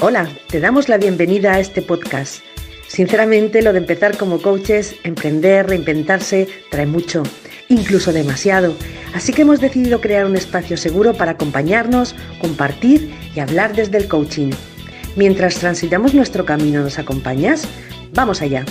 Hola, te damos la bienvenida a este podcast. Sinceramente, lo de empezar como coaches, emprender, reinventarse, trae mucho, incluso demasiado. Así que hemos decidido crear un espacio seguro para acompañarnos, compartir y hablar desde el coaching. Mientras transitamos nuestro camino, ¿nos acompañas? Vamos allá.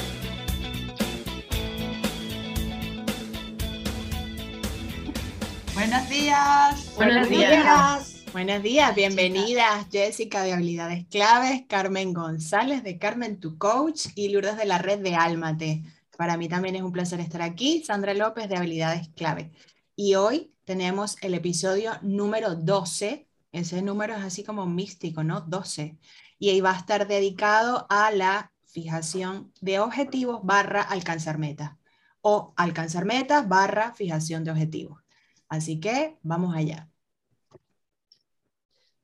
Buenos días. Buenos, días. Buenos días, bienvenidas Jessica de Habilidades Claves, Carmen González de Carmen Tu Coach y Lourdes de la red de Álmate. Para mí también es un placer estar aquí, Sandra López de Habilidades Clave. Y hoy tenemos el episodio número 12, ese número es así como místico, ¿no? 12. Y ahí va a estar dedicado a la fijación de objetivos barra alcanzar metas o alcanzar metas barra fijación de objetivos. Así que vamos allá.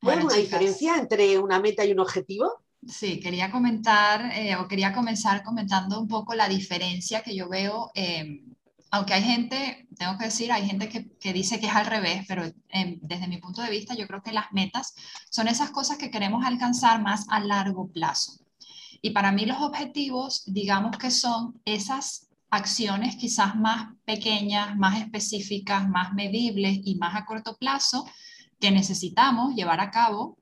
¿Hay una diferencia entre una meta y un objetivo? Sí, quería comentar eh, o quería comenzar comentando un poco la diferencia que yo veo, eh, aunque hay gente, tengo que decir, hay gente que, dice que es al revés, pero eh, desde mi punto de vista yo creo que las metas son esas cosas que queremos alcanzar más a largo plazo. Y para mí los objetivos, digamos que son esas acciones quizás más pequeñas, más específicas, más medibles y más a corto plazo que necesitamos llevar a cabo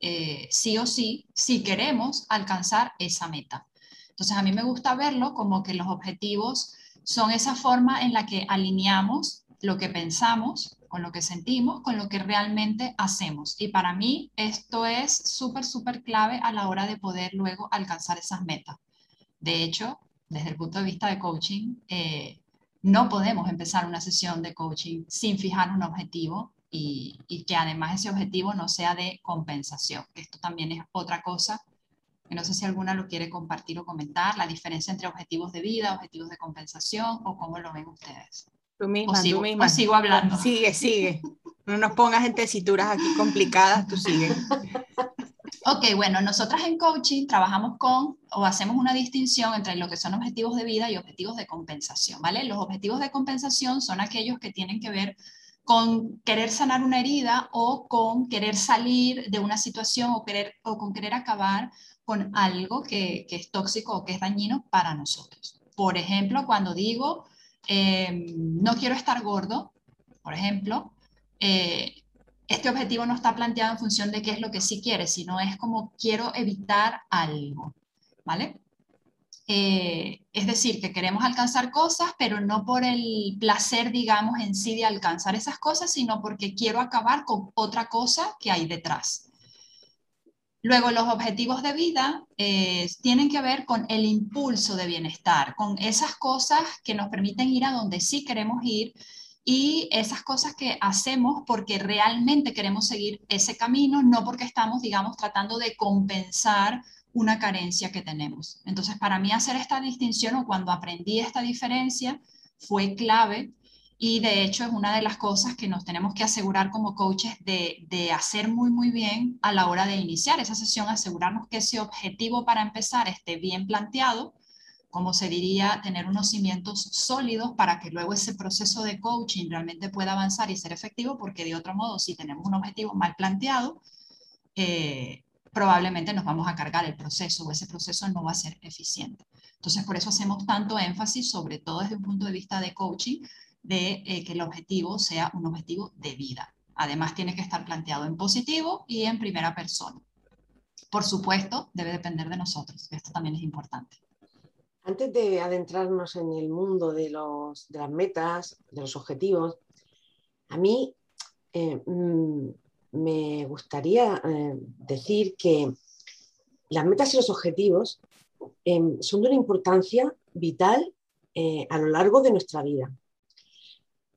eh, sí o sí si queremos alcanzar esa meta. Entonces, a mí me gusta verlo como que los objetivos son esa forma en la que alineamos lo que pensamos con lo que sentimos, con lo que realmente hacemos. Y para mí esto es súper, súper clave a la hora de poder luego alcanzar esas metas. De hecho, desde el punto de vista de coaching, eh, no podemos empezar una sesión de coaching sin fijar un objetivo y, que además ese objetivo no sea de compensación. Esto también es otra cosa que no sé si alguna lo quiere compartir o comentar, la diferencia entre objetivos de vida, objetivos de compensación o cómo lo ven ustedes. Tú misma, sigo, tú misma. sigo hablando. Sigue, sigue. No nos pongas en tesituras aquí complicadas, tú sigue. Ok, bueno, nosotras en coaching trabajamos con o hacemos una distinción entre lo que son objetivos de vida y objetivos de compensación, ¿vale? Los objetivos de compensación son aquellos que tienen que ver con querer sanar una herida o con querer salir de una situación o, querer, o con querer acabar con algo que, es tóxico o que es dañino para nosotros. Por ejemplo, cuando digo, em, no quiero estar gordo, por ejemplo, eh, este objetivo no está planteado en función de qué es lo que sí quieres, sino es como quiero evitar algo, ¿vale? Eh, es decir, que queremos alcanzar cosas, pero no por el placer, digamos, en sí de alcanzar esas cosas, sino porque quiero acabar con otra cosa que hay detrás. Luego, los objetivos de vida eh, tienen que ver con el impulso de bienestar, con esas cosas que nos permiten ir a donde sí queremos ir y esas cosas que hacemos porque realmente queremos seguir ese camino, no porque estamos, digamos, tratando de compensar una carencia que tenemos. Entonces, para mí hacer esta distinción o cuando aprendí esta diferencia fue clave y de hecho es una de las cosas que nos tenemos que asegurar como coaches de, de, hacer muy, muy bien a la hora de iniciar esa sesión, asegurarnos que ese objetivo para empezar esté bien planteado, como se diría, tener unos cimientos sólidos para que luego ese proceso de coaching realmente pueda avanzar y ser efectivo, porque de otro modo, si tenemos un objetivo mal planteado, eh, probablemente nos vamos a cargar el proceso o ese proceso no va a ser eficiente. Entonces, por eso hacemos tanto énfasis, sobre todo desde un punto de vista de coaching, de eh, que el objetivo sea un objetivo de vida. Además, tiene que estar planteado en positivo y en primera persona. Por supuesto, debe depender de nosotros. Esto también es importante. Antes de adentrarnos en el mundo de, los, de las metas, de los objetivos, a mí eh, mm, me gustaría eh, decir que las metas y los objetivos em, son de una importancia vital eh, a lo largo de nuestra vida.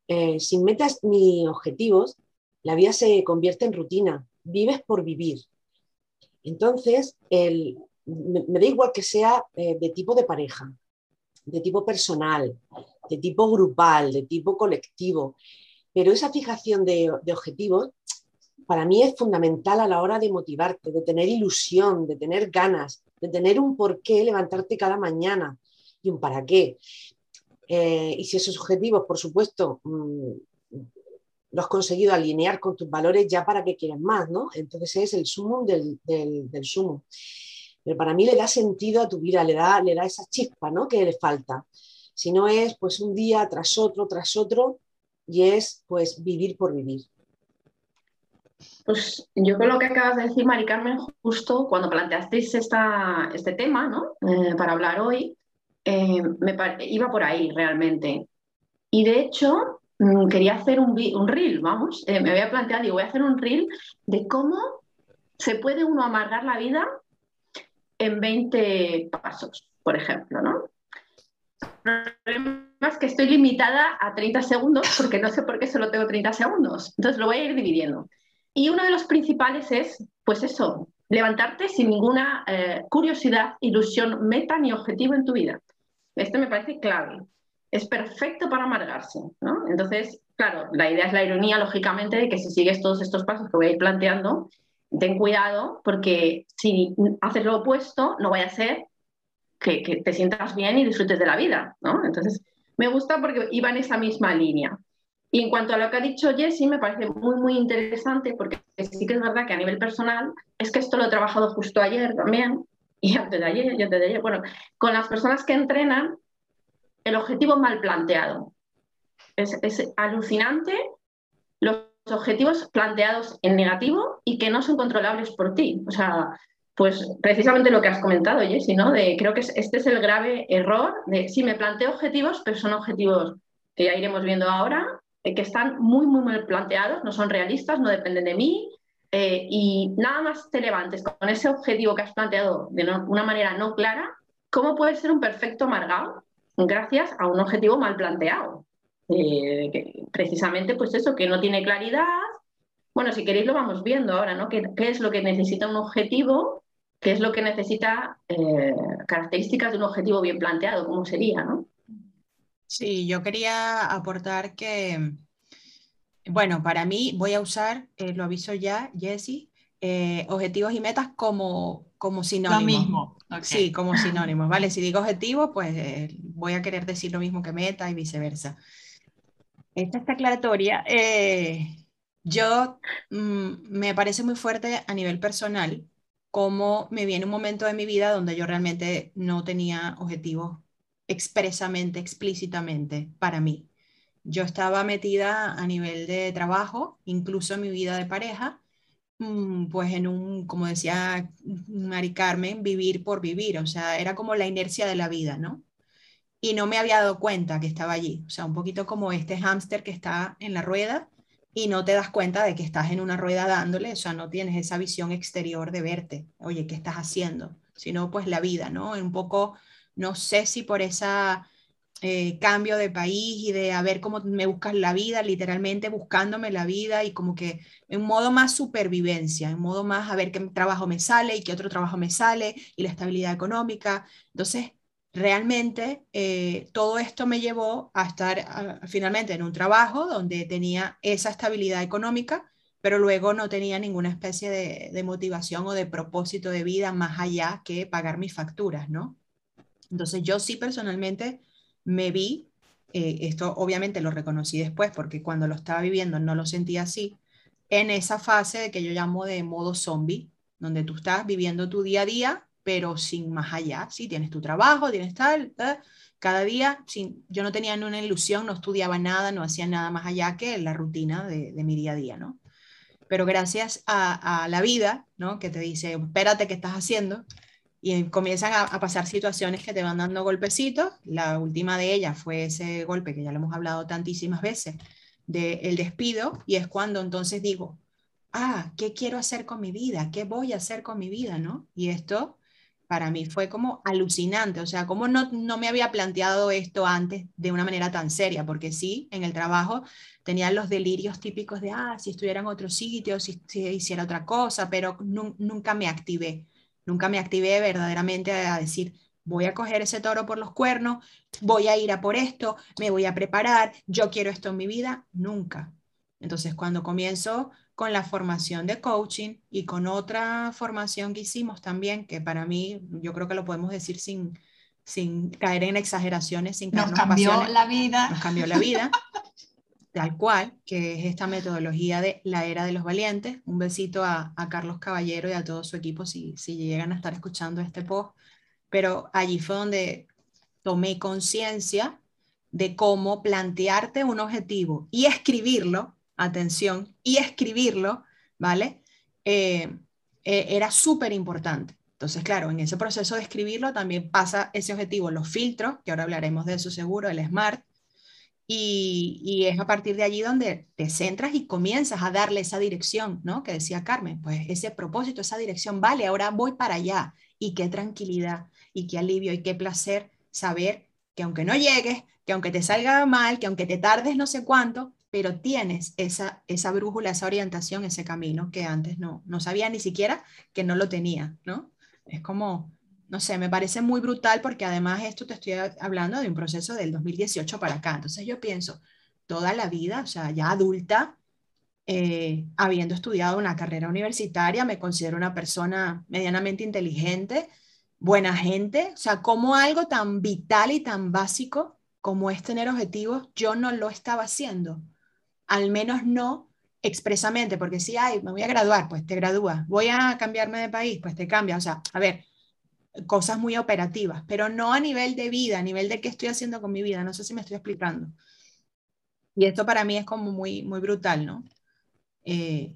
Eh, sin metas ni objetivos, la vida se convierte en rutina, vives por vivir. Entonces, me, da igual que sea de tipo de pareja, de tipo personal, de tipo grupal, de tipo colectivo, pero esa fijación de objetivos para mí es fundamental a la hora de motivarte, de tener ilusión, de tener ganas, de tener un por qué levantarte cada mañana y un para qué. Eh, y si esos objetivos, por supuesto, mm, lo has conseguido alinear con tus valores, ya para que quieras más, ¿no? Entonces es el sumo del, del, del sumo. Pero para mí le da sentido a tu vida, le da, le da esa chispa, ¿no? Que le falta. Si no es pues un día tras otro, tras otro, y es pues vivir por vivir. Pues yo lo que acabas de decir, Mari Carmen, justo cuando planteasteis esta, este tema ¿no? Eh, para hablar hoy, eh, iba por ahí realmente. Y de hecho, mm, quería hacer un, un reel, vamos, eh, me había planteado, digo, voy a hacer un reel de cómo se puede uno amargar la vida en 20 pasos, por ejemplo, ¿no? Es que estoy limitada a 30 segundos porque no sé por qué solo tengo 30 segundos. Entonces lo voy a ir dividiendo. Y uno de los principales es, pues eso, levantarte sin ninguna eh, curiosidad, ilusión, meta ni objetivo en tu vida. Este me parece clave. Es perfecto para amargarse, ¿no? Entonces, claro, la idea es la ironía, lógicamente, de que si sigues todos estos pasos que voy a ir planteando, ten cuidado porque si haces lo opuesto, no vaya a ser que, que te sientas bien y disfrutes de la vida, ¿no? Entonces, me gusta porque iba en esa misma línea. Y en cuanto a lo que ha dicho Jessie, me parece muy, muy interesante porque sí que es verdad que a nivel personal, es que esto lo he trabajado justo ayer también, y antes de ayer, y antes de bueno, con las personas que entrenan, el objetivo mal planteado. Es, alucinante los objetivos planteados en negativo y que no son controlables por ti. O sea, pues precisamente lo que has comentado, Jessie, ¿no? De, creo que este es el grave error de, sí, me planteo objetivos, pero son objetivos que ya iremos viendo ahora, eh, que están muy, muy mal planteados, no son realistas, no dependen de mí, eh, y nada más te levantes con ese objetivo que has planteado de una manera no clara, ¿cómo puede ser un perfecto amargado gracias a un objetivo mal planteado? Eh, precisamente, pues eso, que no tiene claridad. Bueno, si queréis lo vamos viendo ahora, ¿no? ¿Qué, qué es lo que necesita un objetivo? ¿Qué es lo que necesita características de un objetivo bien planteado? ¿Cómo sería, no? Sí, yo quería aportar que, bueno, para mí voy a usar, eh, lo aviso ya, Jesse, eh, objetivos y metas como, como sinónimos. Lo mismo. Sí, como sinónimos, ¿vale? Si digo objetivo, pues eh, voy a querer decir lo mismo que meta y viceversa. Esta es aclaratoria. yo mm, me parece muy fuerte a nivel personal como me viene un momento de mi vida donde yo realmente no tenía objetivos expresamente, explícitamente para mí. Yo estaba metida a nivel de trabajo, incluso en mi vida de pareja, mm, pues en un, como decía Mari Carmen, vivir por vivir, o sea, era como la inercia de la vida, ¿no? Y no me había dado cuenta que estaba allí, o sea, un poquito como este hámster que está en la rueda y no te das cuenta de que estás en una rueda dándole, o sea, no tienes esa visión exterior de verte, oye, ¿qué estás haciendo? Sino pues la vida, ¿no? Un poco no sé si por ese eh, cambio de país y de a ver cómo me buscas la vida, literalmente buscándome la vida y como que en modo más supervivencia, en modo más a ver qué trabajo me sale y qué otro trabajo me sale y la estabilidad económica. Entonces, realmente eh, todo esto me llevó a estar finalmente en un trabajo donde tenía esa estabilidad económica, pero luego no tenía ninguna especie de, de motivación o de propósito de vida más allá que pagar mis facturas, ¿no? Entonces yo sí personalmente me vi, eh, esto obviamente lo reconocí después porque cuando lo estaba viviendo no lo sentía así, en esa fase de que yo llamo de modo zombie, donde tú estás viviendo tu día a día, pero sin más allá, sí, tienes tu trabajo, tienes tal, cada día, sin, yo no tenía ni una ilusión, no estudiaba nada, no hacía nada más allá que la rutina de, mi día a día, ¿no? Pero gracias a, a, la vida, ¿no? Que te dice, espérate, ¿qué estás haciendo? Y comienzan a, pasar situaciones que te van dando golpecitos. La última de ellas fue ese golpe que ya lo hemos hablado tantísimas veces, del el despido, y es cuando entonces digo, ah, ¿qué quiero hacer con mi vida? ¿Qué voy a hacer con mi vida? ¿no? Y esto para mí fue como alucinante, o sea, como no, no me había planteado esto antes de una manera tan seria, porque sí, en el trabajo tenía los delirios típicos de, ah, si estuviera en otro sitio, si, si hiciera otra cosa, pero nunca me activé Nunca me activé verdaderamente a decir, voy a coger ese toro por los cuernos, voy a ir a por esto, me voy a preparar, yo quiero esto en mi vida, nunca. Entonces, cuando comienzo con la formación de coaching y con otra formación que hicimos también, que para mí, yo creo que lo podemos decir sin, sin caer en exageraciones, sin nos cambió la vida. Nos cambió la vida. tal cual, que es esta metodología de la era de los valientes. Un besito a, Carlos Caballero y a todo su equipo si, si llegan a estar escuchando este post. Pero allí fue donde tomé conciencia de cómo plantearte un objetivo y escribirlo, atención, y escribirlo, ¿vale? Eh, eh, era súper importante. Entonces, claro, en ese proceso de escribirlo también pasa ese objetivo, los filtros, que ahora hablaremos de eso seguro, el SMART, y, es a partir de allí donde te centras y comienzas a darle esa dirección, ¿no? Que decía Carmen, pues ese propósito, esa dirección, vale, ahora voy para allá. Y qué tranquilidad, y qué alivio, y qué placer saber que aunque no llegues, que aunque te salga mal, que aunque te tardes no sé cuánto, pero tienes esa, esa brújula, esa orientación, ese camino que antes no, no sabía ni siquiera que no lo tenía, ¿no? Es como, no sé, me parece muy brutal porque además esto te estoy hablando de un proceso del 2018 para acá. Entonces yo pienso, toda la vida, o sea, ya adulta, eh, habiendo estudiado una carrera universitaria, me considero una persona medianamente inteligente, buena gente, o sea, como algo tan vital y tan básico como es tener objetivos, yo no lo estaba haciendo, al menos no expresamente, porque si, ay, me voy a graduar, pues te gradúas, voy a cambiarme de país, pues te cambia, o sea, a ver, cosas muy operativas, pero no a nivel de vida, a nivel de qué estoy haciendo con mi vida, no sé si me estoy explicando. Y esto para mí es como muy, muy brutal, ¿no? Eh,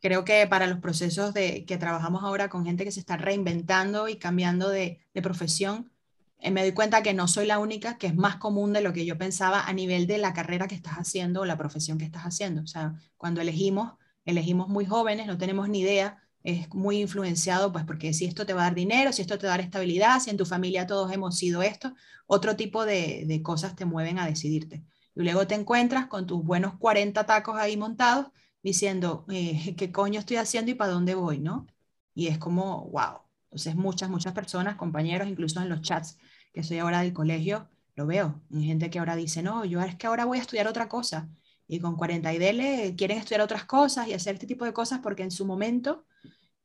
creo que para los procesos de, que trabajamos ahora con gente que se está reinventando y cambiando de, profesión, eh, me doy cuenta que no soy la única, que es más común de lo que yo pensaba a nivel de la carrera que estás haciendo o la profesión que estás haciendo. O sea, cuando elegimos, elegimos muy jóvenes, no tenemos ni idea, es muy influenciado, pues porque si esto te va a dar dinero, si esto te va a dar estabilidad, si en tu familia todos hemos sido esto, otro tipo de, de cosas te mueven a decidirte. Y luego te encuentras con tus buenos 40 tacos ahí montados diciendo, eh, ¿qué coño estoy haciendo y para dónde voy? ¿no? Y es como, wow. Entonces muchas, muchas personas, compañeros, incluso en los chats que soy ahora del colegio, lo veo. Hay gente que ahora dice, no, yo es que ahora voy a estudiar otra cosa. Y con 40 y dele quieren estudiar otras cosas y hacer este tipo de cosas porque en su momento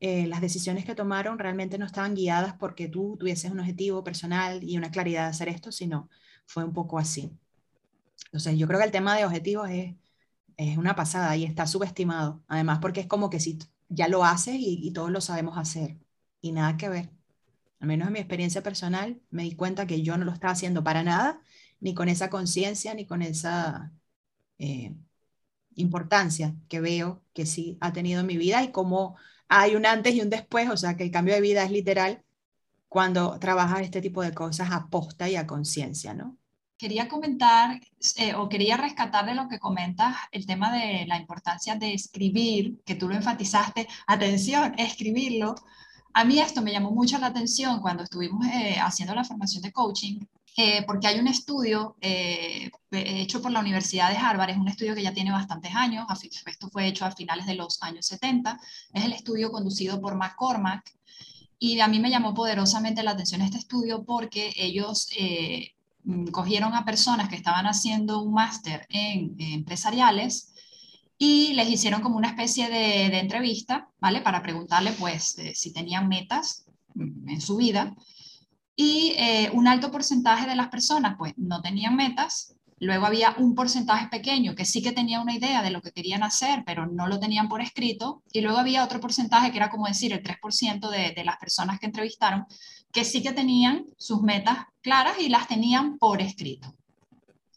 eh, las decisiones que tomaron realmente no estaban guiadas porque tú tuvieses un objetivo personal y una claridad de hacer esto, sino fue un poco así. Entonces yo creo que el tema de objetivos es, es una pasada y está subestimado. Además porque es como que si ya lo haces y, todos lo sabemos hacer y nada que ver al menos en mi experiencia personal, me di cuenta que yo no lo estaba haciendo para nada, ni con esa conciencia, ni con esa eh, importancia que veo que sí ha tenido en mi vida y como hay un antes y un después, o sea que el cambio de vida es literal cuando trabajas este tipo de cosas a posta y a conciencia, ¿no? Quería comentar eh, o quería rescatar de lo que comentas el tema de la importancia de escribir, que tú lo enfatizaste, atención, escribirlo, a mí esto me llamó mucho la atención cuando estuvimos eh, haciendo la formación de coaching, eh, porque hay un estudio eh, hecho por la Universidad de Harvard, es un estudio que ya tiene bastantes años, esto fue hecho a finales de los años 70, es el estudio conducido por McCormack, y a mí me llamó poderosamente la atención este estudio porque ellos cogieron a personas que estaban haciendo un máster en empresariales, y les hicieron como una especie de, entrevista, ¿vale? Para preguntarle, pues, eh, si tenían metas mm, en su vida. Y eh, un alto porcentaje de las personas, pues, no tenían metas. Luego había un porcentaje pequeño que sí que tenía una idea de lo que querían hacer, pero no lo tenían por escrito. Y luego había otro porcentaje que era como decir el 3% de, de las personas que entrevistaron, que sí que tenían sus metas claras y las tenían por escrito.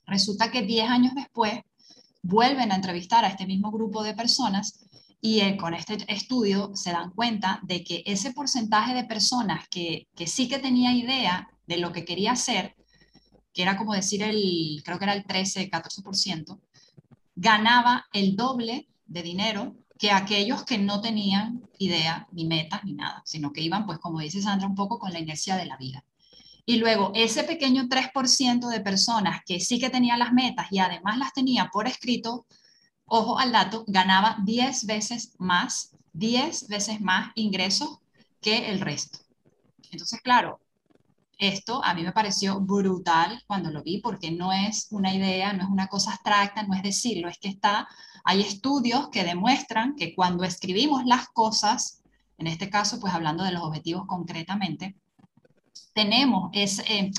Resulta que 10 años después, vuelven a entrevistar a este mismo grupo de personas y con este estudio se dan cuenta de que ese porcentaje de personas que, sí que tenía idea de lo que quería hacer, que era como decir el, creo que era el 13, 14%, ganaba el doble de dinero que aquellos que no tenían idea, ni metas, ni nada, sino que iban, pues como dice Sandra, un poco con la inercia de la vida. Y luego ese pequeño 3% de personas que sí que tenía las metas y además las tenía por escrito, ojo al dato, ganaba 10 veces más, 10 veces más ingresos que el resto. Entonces, claro, esto a mí me pareció brutal cuando lo vi porque no es una idea, no es una cosa abstracta, no es decirlo, es que está, hay estudios que demuestran que cuando escribimos las cosas, en este caso, pues hablando de los objetivos concretamente, tenemos es, eh,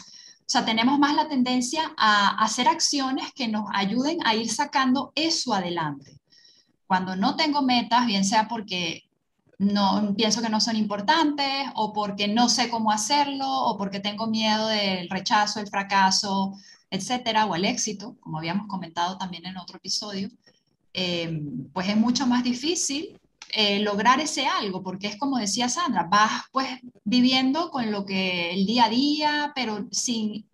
O sea, tenemos más la tendencia a hacer acciones que nos ayuden a ir sacando eso adelante. Cuando no tengo metas, bien sea porque no pienso que no son importantes o porque no sé cómo hacerlo o porque tengo miedo del rechazo, el fracaso, etcétera, o el éxito, como habíamos comentado también en otro episodio, eh, pues es mucho más difícil eh, lograr ese algo, porque es como decía Sandra, vas pues viviendo con lo que el día a día, pero sin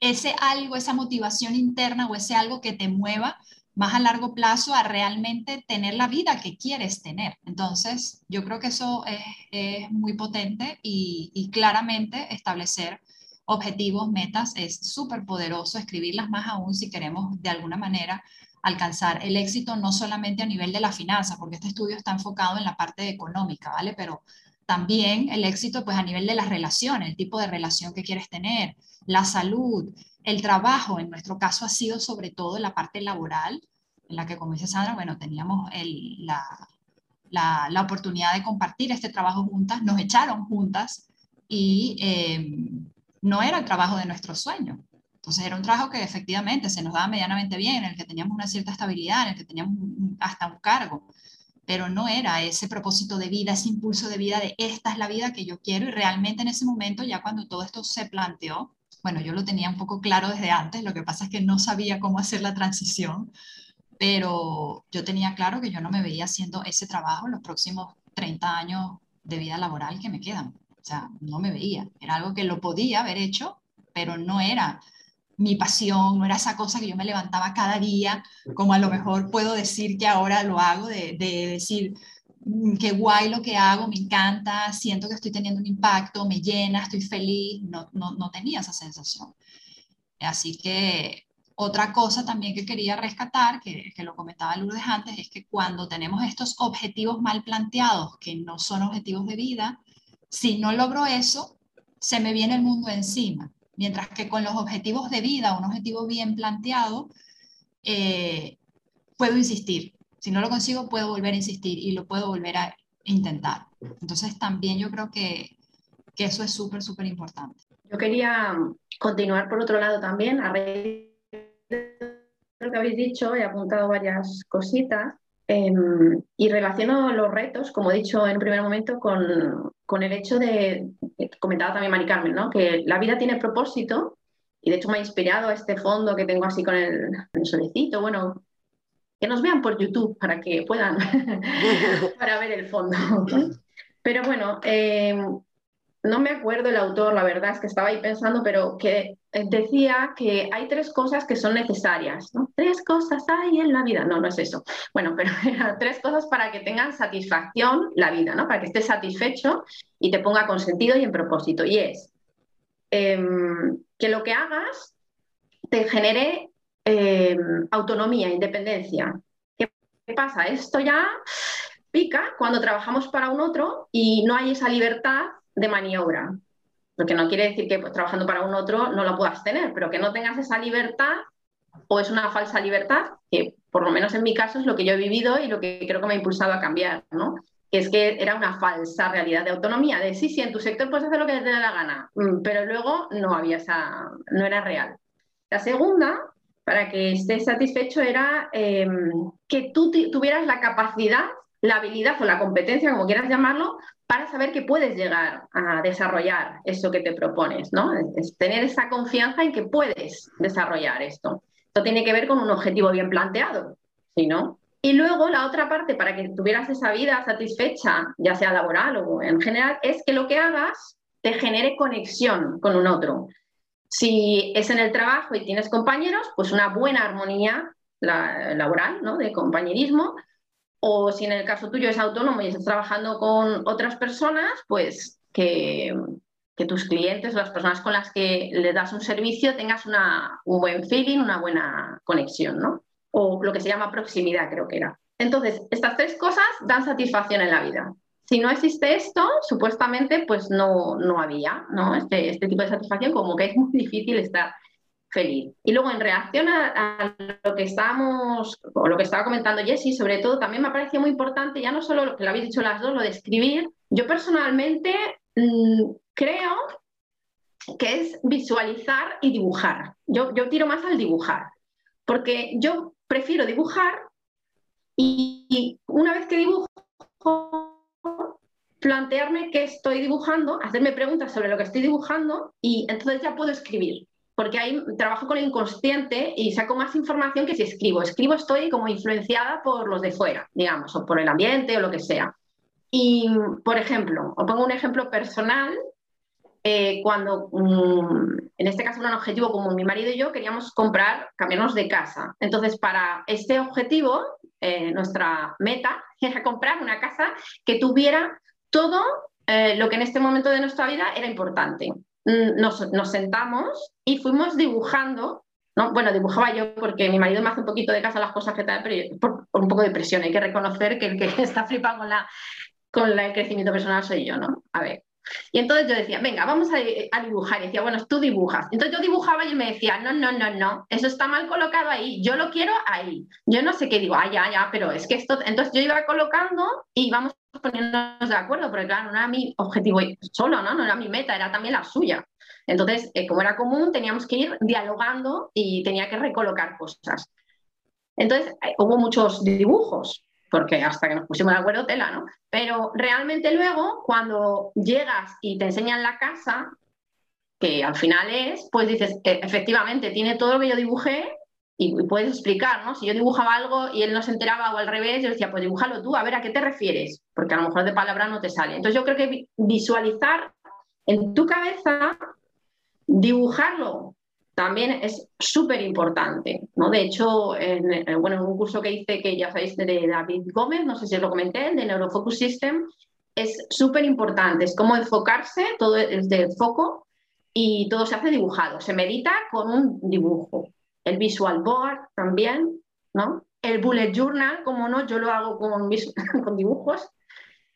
ese algo, esa motivación interna o ese algo que te mueva más a largo plazo a realmente tener la vida que quieres tener. Entonces, yo creo que eso es, muy potente y, claramente establecer objetivos, metas, es súper poderoso, escribirlas más aún si queremos de alguna manera alcanzar el éxito, no solamente a nivel de la finanza, porque este estudio está enfocado en la parte económica, ¿vale? Pero también el éxito pues a nivel de las relaciones, el tipo de relación que quieres tener, la salud, el trabajo, en nuestro caso ha sido sobre todo la parte laboral, en la que, como dice Sandra, bueno, teníamos la, oportunidad de compartir este trabajo juntas, nos echaron juntas y em, no era el trabajo de nuestro sueño. Entonces era un trabajo que efectivamente se nos daba medianamente bien, en el que teníamos una cierta estabilidad, en el que teníamos hasta un cargo, pero no era ese propósito de vida, ese impulso de vida de esta es la vida que yo quiero y realmente en ese momento, ya cuando todo esto se planteó, bueno, yo lo tenía un poco claro desde antes, lo que pasa es que no sabía cómo hacer la transición, pero yo tenía claro que yo no me veía haciendo ese trabajo en los próximos 30 años de vida laboral que me quedan. O sea, no me veía. Era algo que lo podía haber hecho, pero no era mi pasión, no era esa cosa que yo me levantaba cada día, como a lo mejor puedo decir que ahora lo hago, de, decir, mm, qué guay lo que hago, me encanta, siento que estoy teniendo un impacto, me llena, estoy feliz, no, no, no tenía esa sensación. Así que otra cosa también que quería rescatar, que, lo comentaba Lourdes antes, es que cuando tenemos estos objetivos mal planteados, que no son objetivos de vida, si no logro eso, se me viene el mundo encima. Mientras que con los objetivos de vida, un objetivo bien planteado, eh, puedo insistir. Si no lo consigo, puedo volver a insistir y lo puedo volver a intentar. Entonces también yo creo que, eso es súper, súper importante. Yo quería continuar por otro lado también, a raíz lo que habéis dicho, he apuntado varias cositas em, y relaciono los retos, como he dicho en un primer momento, con, con el hecho de, comentaba también Mari Carmen, ¿no? que la vida tiene propósito y de hecho me ha inspirado este fondo que tengo así con el, solecito, bueno, que nos vean por YouTube para que puedan para ver el fondo. Pero bueno, em, no me acuerdo el autor, la verdad es que estaba ahí pensando, pero que eh, decía que hay tres cosas que son necesarias, ¿no? Tres cosas hay en la vida. No, no es eso. Bueno, pero tres cosas para que tengan satisfacción la vida, ¿no? Para que estés satisfecho y te ponga con sentido y en propósito. Y es em, que lo que hagas te genere em, autonomía, independencia. ¿Qué pasa? Esto ya pica cuando trabajamos para un otro y no hay esa libertad de maniobra. Lo que no quiere decir que pues, trabajando para un otro no lo puedas tener, pero que no tengas esa libertad o es una falsa libertad, que por lo menos en mi caso es lo que yo he vivido y lo que creo que me ha impulsado a cambiar, ¿no? Que es que era una falsa realidad de autonomía, de sí, sí, en tu sector puedes hacer lo que te dé la gana, mm, pero luego no había esa, no era real. La segunda, para que estés satisfecho, era em, que tú tuvieras la capacidad, la habilidad o la competencia, como quieras llamarlo, para saber que puedes llegar a desarrollar eso que te propones, ¿no? Es tener esa confianza en que puedes desarrollar esto. Esto tiene que ver con un objetivo bien planteado, ¿sí, no? Y luego la otra parte para que tuvieras esa vida satisfecha, ya sea laboral o en general, es que lo que hagas te genere conexión con un otro. Si es en el trabajo y tienes compañeros, pues una buena armonía laboral, ¿no? De compañerismo, o si en el caso tuyo es autónomo y estás trabajando con otras personas, pues que, tus clientes, las personas con las que le das un servicio, tengas una, un buen feeling, una buena conexión, ¿no? O lo que se llama proximidad, creo que era. Entonces, estas tres cosas dan satisfacción en la vida. Si no existe esto, supuestamente, pues no, no había, ¿no? Este, este tipo de satisfacción, como que es muy difícil estar feliz. Y luego, en reacción a, lo que estábamos, o lo que estaba comentando Jessie, sobre todo, también me parecía muy importante, ya no solo lo que lo habéis dicho las dos, lo de escribir. Yo personalmente mm, creo que es visualizar y dibujar. Yo, yo tiro más al dibujar, porque yo prefiero dibujar y una vez que dibujo, plantearme qué estoy dibujando, hacerme preguntas sobre lo que estoy dibujando y entonces ya puedo escribir. Porque ahí trabajo con el inconsciente y saco más información que si escribo. Escribo estoy como influenciada por los de fuera, digamos, o por el ambiente o lo que sea. Y, por ejemplo, os pongo un ejemplo personal. Eh, cuando, mm, en este caso, un objetivo como mi marido y yo queríamos comprar, cambiarnos de casa. Entonces, para este objetivo, eh, nuestra meta era comprar una casa que tuviera todo eh, lo que en este momento de nuestra vida era importante. Mm, nos, sentamos y fuimos dibujando, ¿no? bueno, dibujaba yo porque mi marido me hace un poquito de casa las cosas que tal, pero por, un poco de presión, hay que reconocer que el que está flipando con, la, con el crecimiento personal soy yo, ¿no? A ver, y entonces yo decía, venga, vamos a, dibujar. Y decía, bueno, tú dibujas. Entonces yo dibujaba y él me decía, no, no, no, no, eso está mal colocado ahí, yo lo quiero ahí. Yo no sé qué digo, ah, ya, ya, pero es que esto. Entonces yo iba colocando y íbamos poniéndonos de acuerdo, porque claro, no era mi objetivo solo, ¿no? No era mi meta, era también la suya. Entonces, eh, como era común, teníamos que ir dialogando y tenía que recolocar cosas. Entonces, eh, hubo muchos dibujos, porque hasta que nos pusimos de acuerdo tela, ¿no? Pero realmente luego, cuando llegas y te enseñan la casa, que al final es, pues dices, e, efectivamente, tiene todo lo que yo dibujé y, puedes explicar, ¿no? Si yo dibujaba algo y él no se enteraba o al revés, yo decía, pues dibújalo tú, a ver a qué te refieres, porque a lo mejor de palabra no te sale. Entonces yo creo que visualizar en tu cabeza, dibujarlo también es súper importante. ¿no? De hecho, en, eh, bueno, en un curso que hice, que ya sabéis, de David Gómez, no sé si os lo comenté, de Neurofocus System, es súper importante. Es como enfocarse, todo es de foco y todo se hace dibujado. Se medita con un dibujo. El visual board también, ¿no? El bullet journal, como no, yo lo hago con, con dibujos.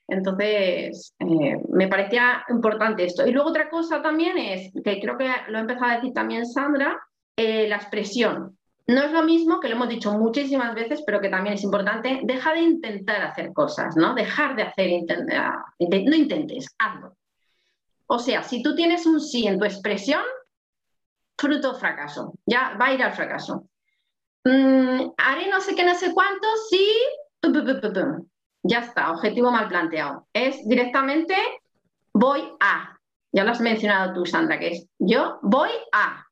Entonces, eh, me parecía importante esto. Y luego otra cosa también es, que creo que lo ha empezado a decir también Sandra, eh, la expresión. No es lo mismo que lo hemos dicho muchísimas veces, pero que también es importante, deja de intentar hacer cosas, ¿no? Dejar de hacer, no intentes, hazlo. O sea, si tú tienes un sí en tu expresión, fruto fracaso, ya va a ir al fracaso. Mm, haré no sé qué, no sé cuánto, sí, ya está, objetivo mal planteado. Es directamente voy a. Ya lo has mencionado tú, Sandra, que es yo voy a.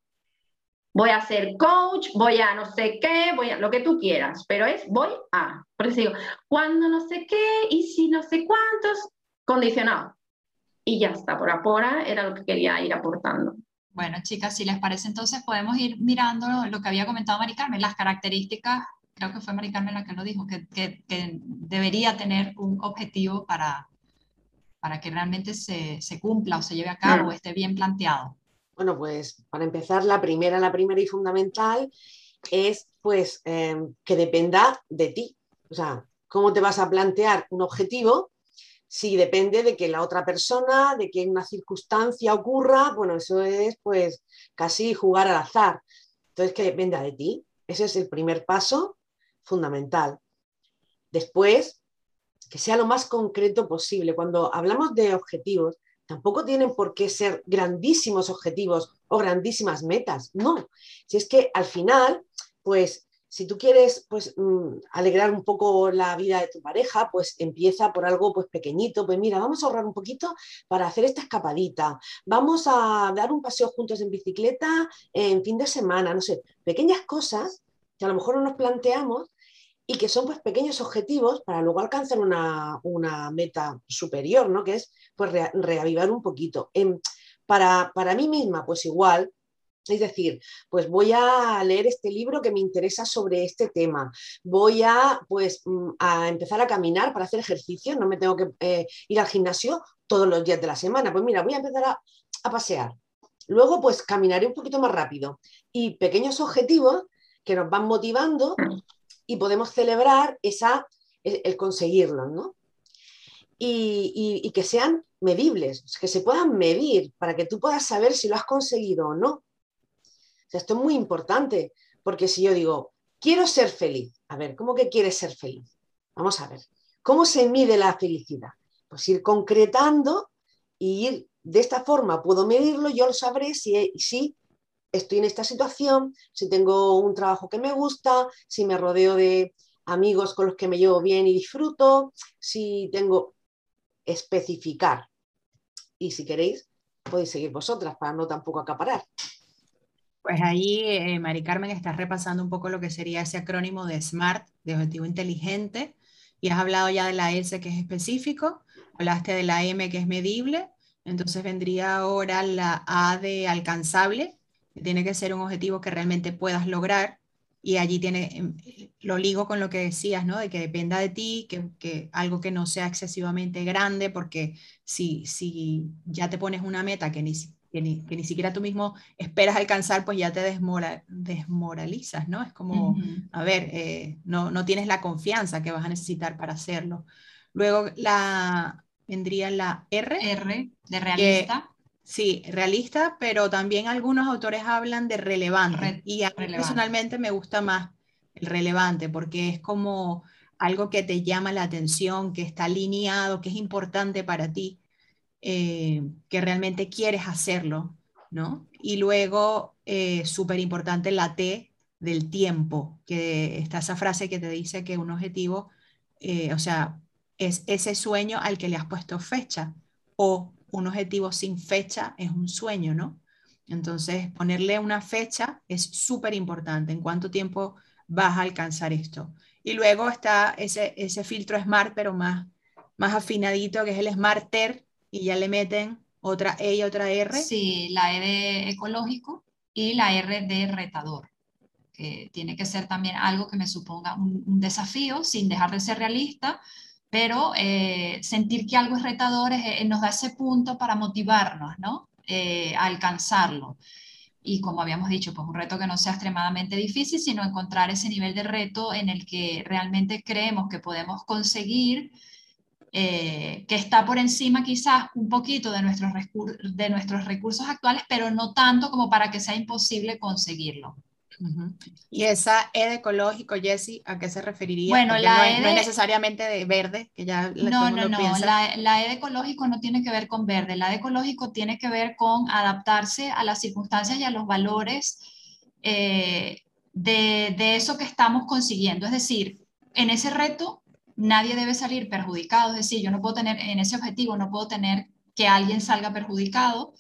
Voy a ser coach, voy a no sé qué, voy a lo que tú quieras, pero es voy a. Por eso digo, cuando no sé qué y si no sé cuántos, condicionado. Y ya está, por ahora era lo que quería ir aportando. Bueno, chicas, si les parece, entonces podemos ir mirando lo que había comentado Mari Carmen, las características creo que fue Mari Carmen la que lo dijo, que, debería tener un objetivo para, para que realmente se, cumpla o se lleve a cabo, o esté bien planteado. Bueno, pues para empezar, la primera, la primera y fundamental es pues em, que dependa de ti. O sea, ¿cómo te vas a plantear un objetivo si depende de que la otra persona, de que una circunstancia ocurra? Bueno, eso es pues casi jugar al azar. Entonces, que dependa de ti. Ese es el primer paso fundamental. Después, que sea lo más concreto posible. Cuando hablamos de objetivos, tampoco tienen por qué ser grandísimos objetivos o grandísimas metas. No, si es que al final, pues si tú quieres pues, mm, alegrar un poco la vida de tu pareja, pues empieza por algo pues, pequeñito. Pues mira, vamos a ahorrar un poquito para hacer esta escapadita. Vamos a dar un paseo juntos en bicicleta en fin de semana. No sé, pequeñas cosas que a lo mejor no nos planteamos y que son pues pequeños objetivos para luego alcanzar una, meta superior, ¿no? Que es pues reavivar un poquito. para, para mí misma, pues igual, es decir, pues voy a leer este libro que me interesa sobre este tema. Voy a, pues, mm, a empezar a caminar para hacer ejercicio. No me tengo que eh, ir al gimnasio todos los días de la semana. Pues mira, voy a empezar a, pasear. Luego, pues caminaré un poquito más rápido. Y pequeños objetivos que nos van motivando y podemos celebrar esa, el conseguirlo, ¿no? Y, que sean medibles, que se puedan medir para que tú puedas saber si lo has conseguido o no. Esto es muy importante, porque si yo digo, quiero ser feliz, a ver, ¿cómo que quieres ser feliz? Vamos a ver, ¿cómo se mide la felicidad? Pues ir concretando y ir de esta forma puedo medirlo, yo lo sabré si, si estoy en esta situación, si tengo un trabajo que me gusta, si me rodeo de amigos con los que me llevo bien y disfruto, si tengo especificar. Y si queréis, podéis seguir vosotras para no tampoco acaparar. Pues ahí, eh, Mari Carmen, estás repasando un poco lo que sería ese acrónimo de SMART, de objetivo inteligente, y has hablado ya de la S que es específico, hablaste de la M que es medible, entonces vendría ahora la A de alcanzable, que tiene que ser un objetivo que realmente puedas lograr, y allí tiene, em, lo ligo con lo que decías, ¿no? De que dependa de ti, que, que algo que no sea excesivamente grande, porque si, si ya te pones una meta que ni, que ni, siquiera tú mismo esperas alcanzar, pues ya te desmoralizas, ¿no? Es como, a ver, eh, no, no tienes la confianza que vas a necesitar para hacerlo. Luego la, vendría la R. R, de realista. Sí, realista, pero también algunos autores hablan de relevante. y a mí personalmente me gusta más el relevante porque es como algo que te llama la atención, que está alineado, que es importante para ti, eh, que realmente quieres hacerlo, ¿no? Y luego, eh, súper importante, la T del tiempo, que está esa frase que te dice que un objetivo, eh, o sea, es ese sueño al que le has puesto fecha o un objetivo sin fecha es un sueño, ¿no? Entonces, ponerle una fecha es súper importante. ¿En cuánto tiempo vas a alcanzar esto? Y luego está ese, ese filtro SMART, pero más, más afinadito, que es el SMARTER, y ya le meten otra E y otra R. Sí, la E de ecológico y la R de retador, que tiene que ser también algo que me suponga un, desafío sin dejar de ser realista, pero eh, sentir que algo es retador eh, nos da ese punto para motivarnos, ¿no? Eh, a alcanzarlo. Y como habíamos dicho, pues un reto que no sea extremadamente difícil, sino encontrar ese nivel de reto en el que realmente creemos que podemos conseguir, que está por encima quizás un poquito de nuestros, de nuestros recursos actuales, pero no tanto como para que sea imposible conseguirlo. Y esa E de ecológico, Jessie, ¿a qué se referiría? Bueno, la no, e es, necesariamente de verde, que ya No, no, no, la, la, E de ecológico no tiene que ver con verde, la E de ecológico tiene que ver con adaptarse a las circunstancias y a los valores eh, de, de eso que estamos consiguiendo. Es decir, en ese reto nadie debe salir perjudicado, es decir, yo no puedo tener, en ese objetivo no puedo tener que alguien salga perjudicado,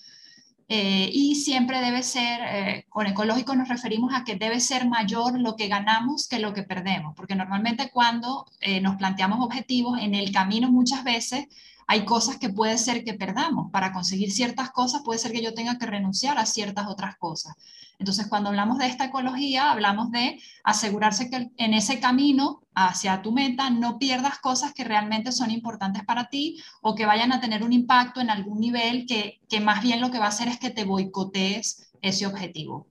eh, y siempre debe ser, eh, con ecológico nos referimos a que debe ser mayor lo que ganamos que lo que perdemos, porque normalmente cuando eh, nos planteamos objetivos en el camino muchas veces hay cosas que puede ser que perdamos. Para conseguir ciertas cosas puede ser que yo tenga que renunciar a ciertas otras cosas. Entonces, cuando hablamos de esta ecología, hablamos de asegurarse que en ese camino hacia tu meta no pierdas cosas que realmente son importantes para ti o que vayan a tener un impacto en algún nivel que, que más bien lo que va a hacer es que te boicotees ese objetivo.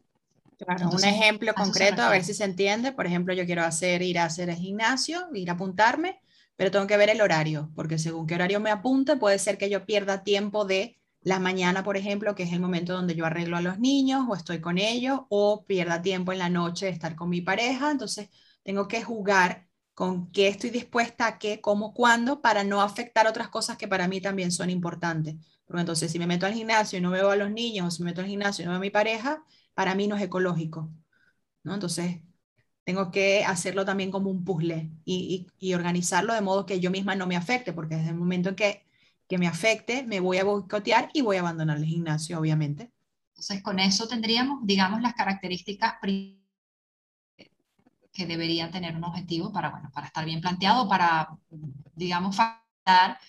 Claro, un ejemplo concreto, a ver si se entiende. Por ejemplo, yo quiero hacer, ir a hacer el gimnasio, ir a apuntarme pero tengo que ver el horario, porque según qué horario me apunte, puede ser que yo pierda tiempo de la mañana, por ejemplo, que es el momento donde yo arreglo a los niños o estoy con ellos, o pierda tiempo en la noche de estar con mi pareja. Entonces, tengo que jugar con qué estoy dispuesta a qué, cómo, cuándo, para no afectar otras cosas que para mí también son importantes. Porque entonces, si me meto al gimnasio y no veo a los niños, o si me meto al gimnasio y no veo a mi pareja, para mí no es ecológico. ¿no? Entonces, tengo que hacerlo también como un puzzle y, organizarlo de modo que yo misma no me afecte, porque desde el momento en que, que me afecte, me voy a boicotear y voy a abandonar el gimnasio, obviamente. Entonces, con eso tendríamos, digamos, las características que debería tener un objetivo para, bueno, para estar bien planteado, para, digamos, facilitar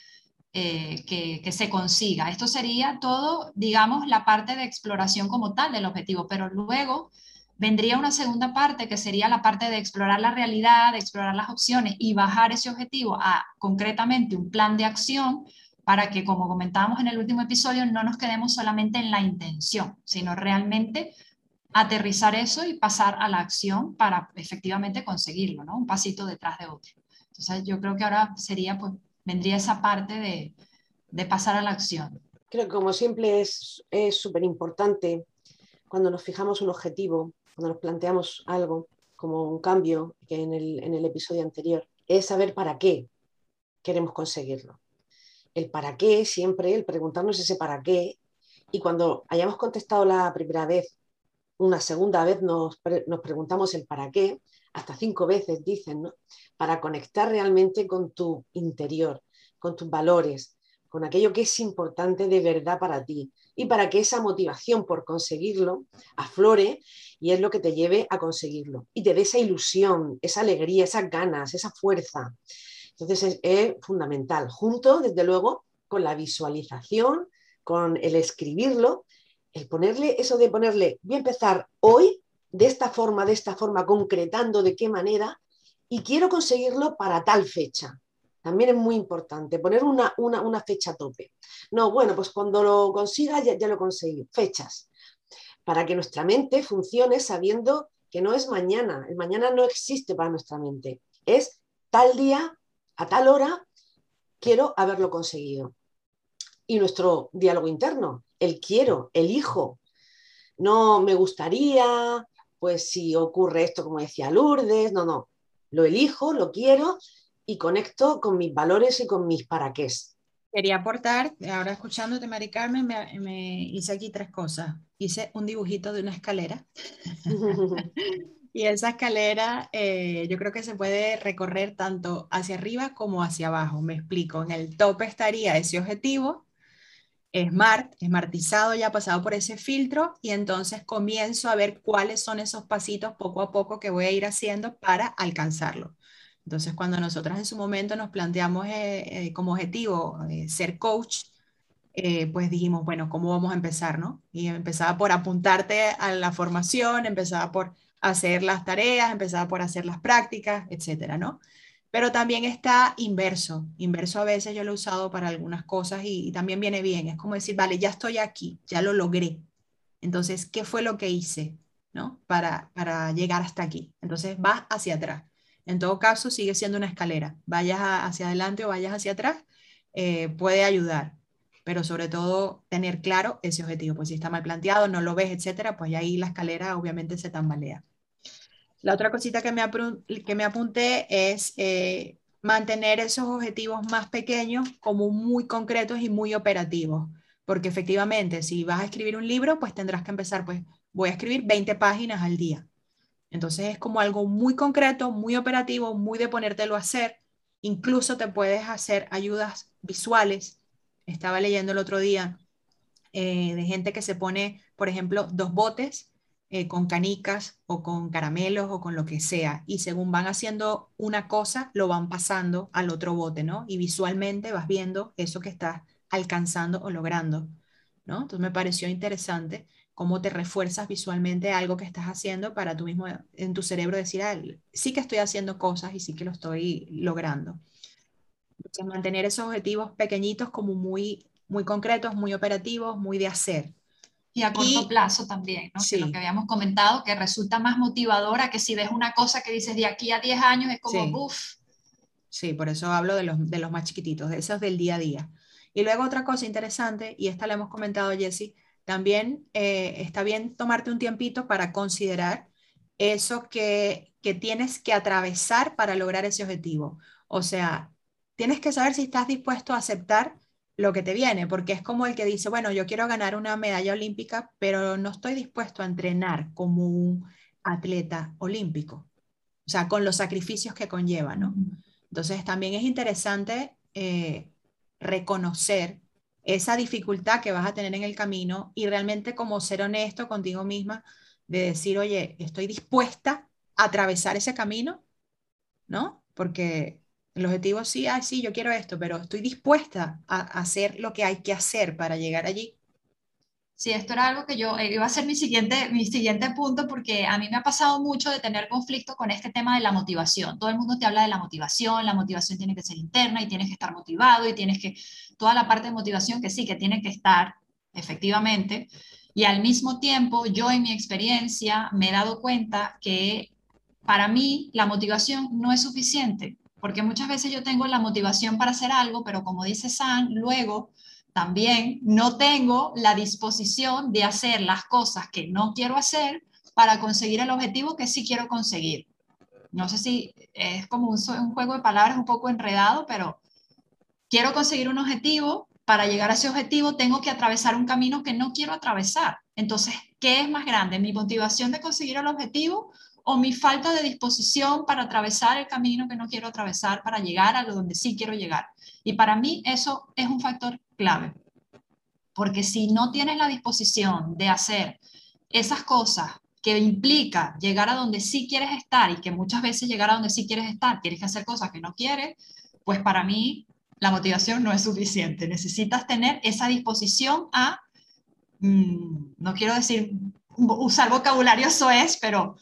eh, que, que, se consiga. Esto sería todo, digamos, la parte de exploración como tal del objetivo, pero luego vendría una segunda parte que sería la parte de explorar la realidad, de explorar las opciones y bajar ese objetivo a concretamente un plan de acción para que, como comentábamos en el último episodio, no nos quedemos solamente en la intención, sino realmente aterrizar eso y pasar a la acción para efectivamente conseguirlo, ¿no? Un pasito detrás de otro. Entonces yo creo que ahora sería, pues, vendría esa parte de, de pasar a la acción. Creo que como siempre es súper importante cuando nos fijamos un objetivo, cuando nos planteamos algo como un cambio, que en el, episodio anterior, es saber para qué queremos conseguirlo. el para qué, siempre, el preguntarnos ese para qué, y cuando hayamos contestado la primera vez, una segunda vez nos, nos preguntamos el para qué, hasta cinco veces dicen. Para conectar realmente con tu interior, con tus valores, con aquello que es importante de verdad para ti y para que esa motivación por conseguirlo aflore y es lo que te lleve a conseguirlo y te dé esa ilusión, esa alegría, esas ganas, esa fuerza. Entonces es, fundamental, junto, desde luego, con la visualización, con el escribirlo, el ponerle eso de ponerle, voy a empezar hoy de esta forma, de esta forma, concretando de qué manera, y quiero conseguirlo para tal fecha. También es muy importante poner una, una, fecha tope. No, bueno, pues cuando lo consiga ya, ya lo conseguí. Fechas. Para que nuestra mente funcione sabiendo que no es mañana. El mañana no existe para nuestra mente. Es tal día, a tal hora, quiero haberlo conseguido. Y nuestro diálogo interno, el quiero, elijo. No me gustaría, pues si ocurre esto, como decía Lourdes, no, no. Lo elijo, lo quiero y conecto con mis valores y con mis para qué. Quería aportar, ahora escuchándote, Mari Carmen, me, hice aquí tres cosas. Hice un dibujito de una escalera. y esa escalera eh, yo creo que se puede recorrer tanto hacia arriba como hacia abajo. Me explico. En el tope estaría ese objetivo, smart, smartizado, ya pasado por ese filtro, y entonces comienzo a ver cuáles son esos pasitos poco a poco que voy a ir haciendo para alcanzarlo. Entonces, cuando nosotras en su momento nos planteamos eh, eh, como objetivo eh, ser coach, pues dijimos, bueno, ¿cómo vamos a empezar, no? Y empezaba por apuntarte a la formación, empezaba por hacer las tareas, empezaba por hacer las prácticas, etcétera, ¿no? Pero también está inverso. Inverso a veces yo lo he usado para algunas cosas y, y también viene bien. Es como decir, vale, ya estoy aquí, ya lo logré. Entonces, ¿qué fue lo que hice, no? Para, para llegar hasta aquí. Entonces, vas hacia atrás en todo caso, sigue siendo una escalera. Vayas hacia adelante o vayas hacia atrás, eh, puede ayudar, pero sobre todo tener claro ese objetivo. Pues si está mal planteado, no lo ves, etcétera, pues ahí la escalera obviamente se tambalea. La otra cosita que me, que me apunté es eh, mantener esos objetivos más pequeños como muy concretos y muy operativos. Porque efectivamente, si vas a escribir un libro, pues tendrás que empezar, pues voy a escribir 20 páginas al día. Entonces es como algo muy concreto, muy operativo, muy de ponértelo a hacer. Incluso te puedes hacer ayudas visuales. Estaba leyendo el otro día eh, de gente que se pone, por ejemplo, dos botes eh, con canicas o con caramelos o con lo que sea. Y según van haciendo una cosa, lo van pasando al otro bote, ¿no? Y visualmente vas viendo eso que estás alcanzando o logrando, ¿no? Entonces me pareció interesante cómo te refuerzas visualmente algo que estás haciendo para tú mismo en tu cerebro decir, ah, sí que estoy haciendo cosas y sí que lo estoy logrando. Entonces, mantener esos objetivos pequeñitos como muy, muy concretos, muy operativos, muy de hacer. Y a corto plazo también, ¿no? Sí. lo que habíamos comentado, que resulta más motivadora que si ves una cosa que dices de aquí a 10 años, es como, sí. uff. Sí, por eso hablo de los, de los más chiquititos, de esos del día a día. Y luego otra cosa interesante, y esta la hemos comentado, Jessie, también eh, está bien tomarte un tiempito para considerar eso que, que tienes que atravesar para lograr ese objetivo. O sea, tienes que saber si estás dispuesto a aceptar lo que te viene, porque es como el que dice, bueno, yo quiero ganar una medalla olímpica, pero no estoy dispuesto a entrenar como un atleta olímpico, o sea, con los sacrificios que conlleva, ¿no? Entonces, también es interesante eh, reconocer esa dificultad que vas a tener en el camino y realmente como ser honesto contigo misma de decir, oye, estoy dispuesta a atravesar ese camino, ¿no? Porque el objetivo sí, ay, sí, yo quiero esto, pero estoy dispuesta a hacer lo que hay que hacer para llegar allí. Sí, esto era algo que yo eh, iba a ser mi siguiente, mi siguiente punto porque a mí me ha pasado mucho de tener conflicto con este tema de la motivación. Todo el mundo te habla de la motivación, la motivación tiene que ser interna y tienes que estar motivado y tienes que, toda la parte de motivación que sí, que tiene que estar, efectivamente. Y al mismo tiempo, yo en mi experiencia me he dado cuenta que para mí la motivación no es suficiente, porque muchas veces yo tengo la motivación para hacer algo, pero como dice San, luego también no tengo la disposición de hacer las cosas que no quiero hacer para conseguir el objetivo que sí quiero conseguir. No sé si es como un, juego de palabras un poco enredado, pero quiero conseguir un objetivo, para llegar a ese objetivo tengo que atravesar un camino que no quiero atravesar. Entonces, ¿qué es más grande? ¿Mi motivación de conseguir el objetivo o mi falta de disposición para atravesar el camino que no quiero atravesar para llegar a lo donde sí quiero llegar? Y para mí eso es un factor clave. Porque si no tienes la disposición de hacer esas cosas que implica llegar a donde sí quieres estar y que muchas veces llegar a donde sí quieres estar, tienes que hacer cosas que no quieres, pues para mí la motivación no es suficiente. Necesitas tener esa disposición a, mm, no quiero decir, usar vocabulario eso es, pero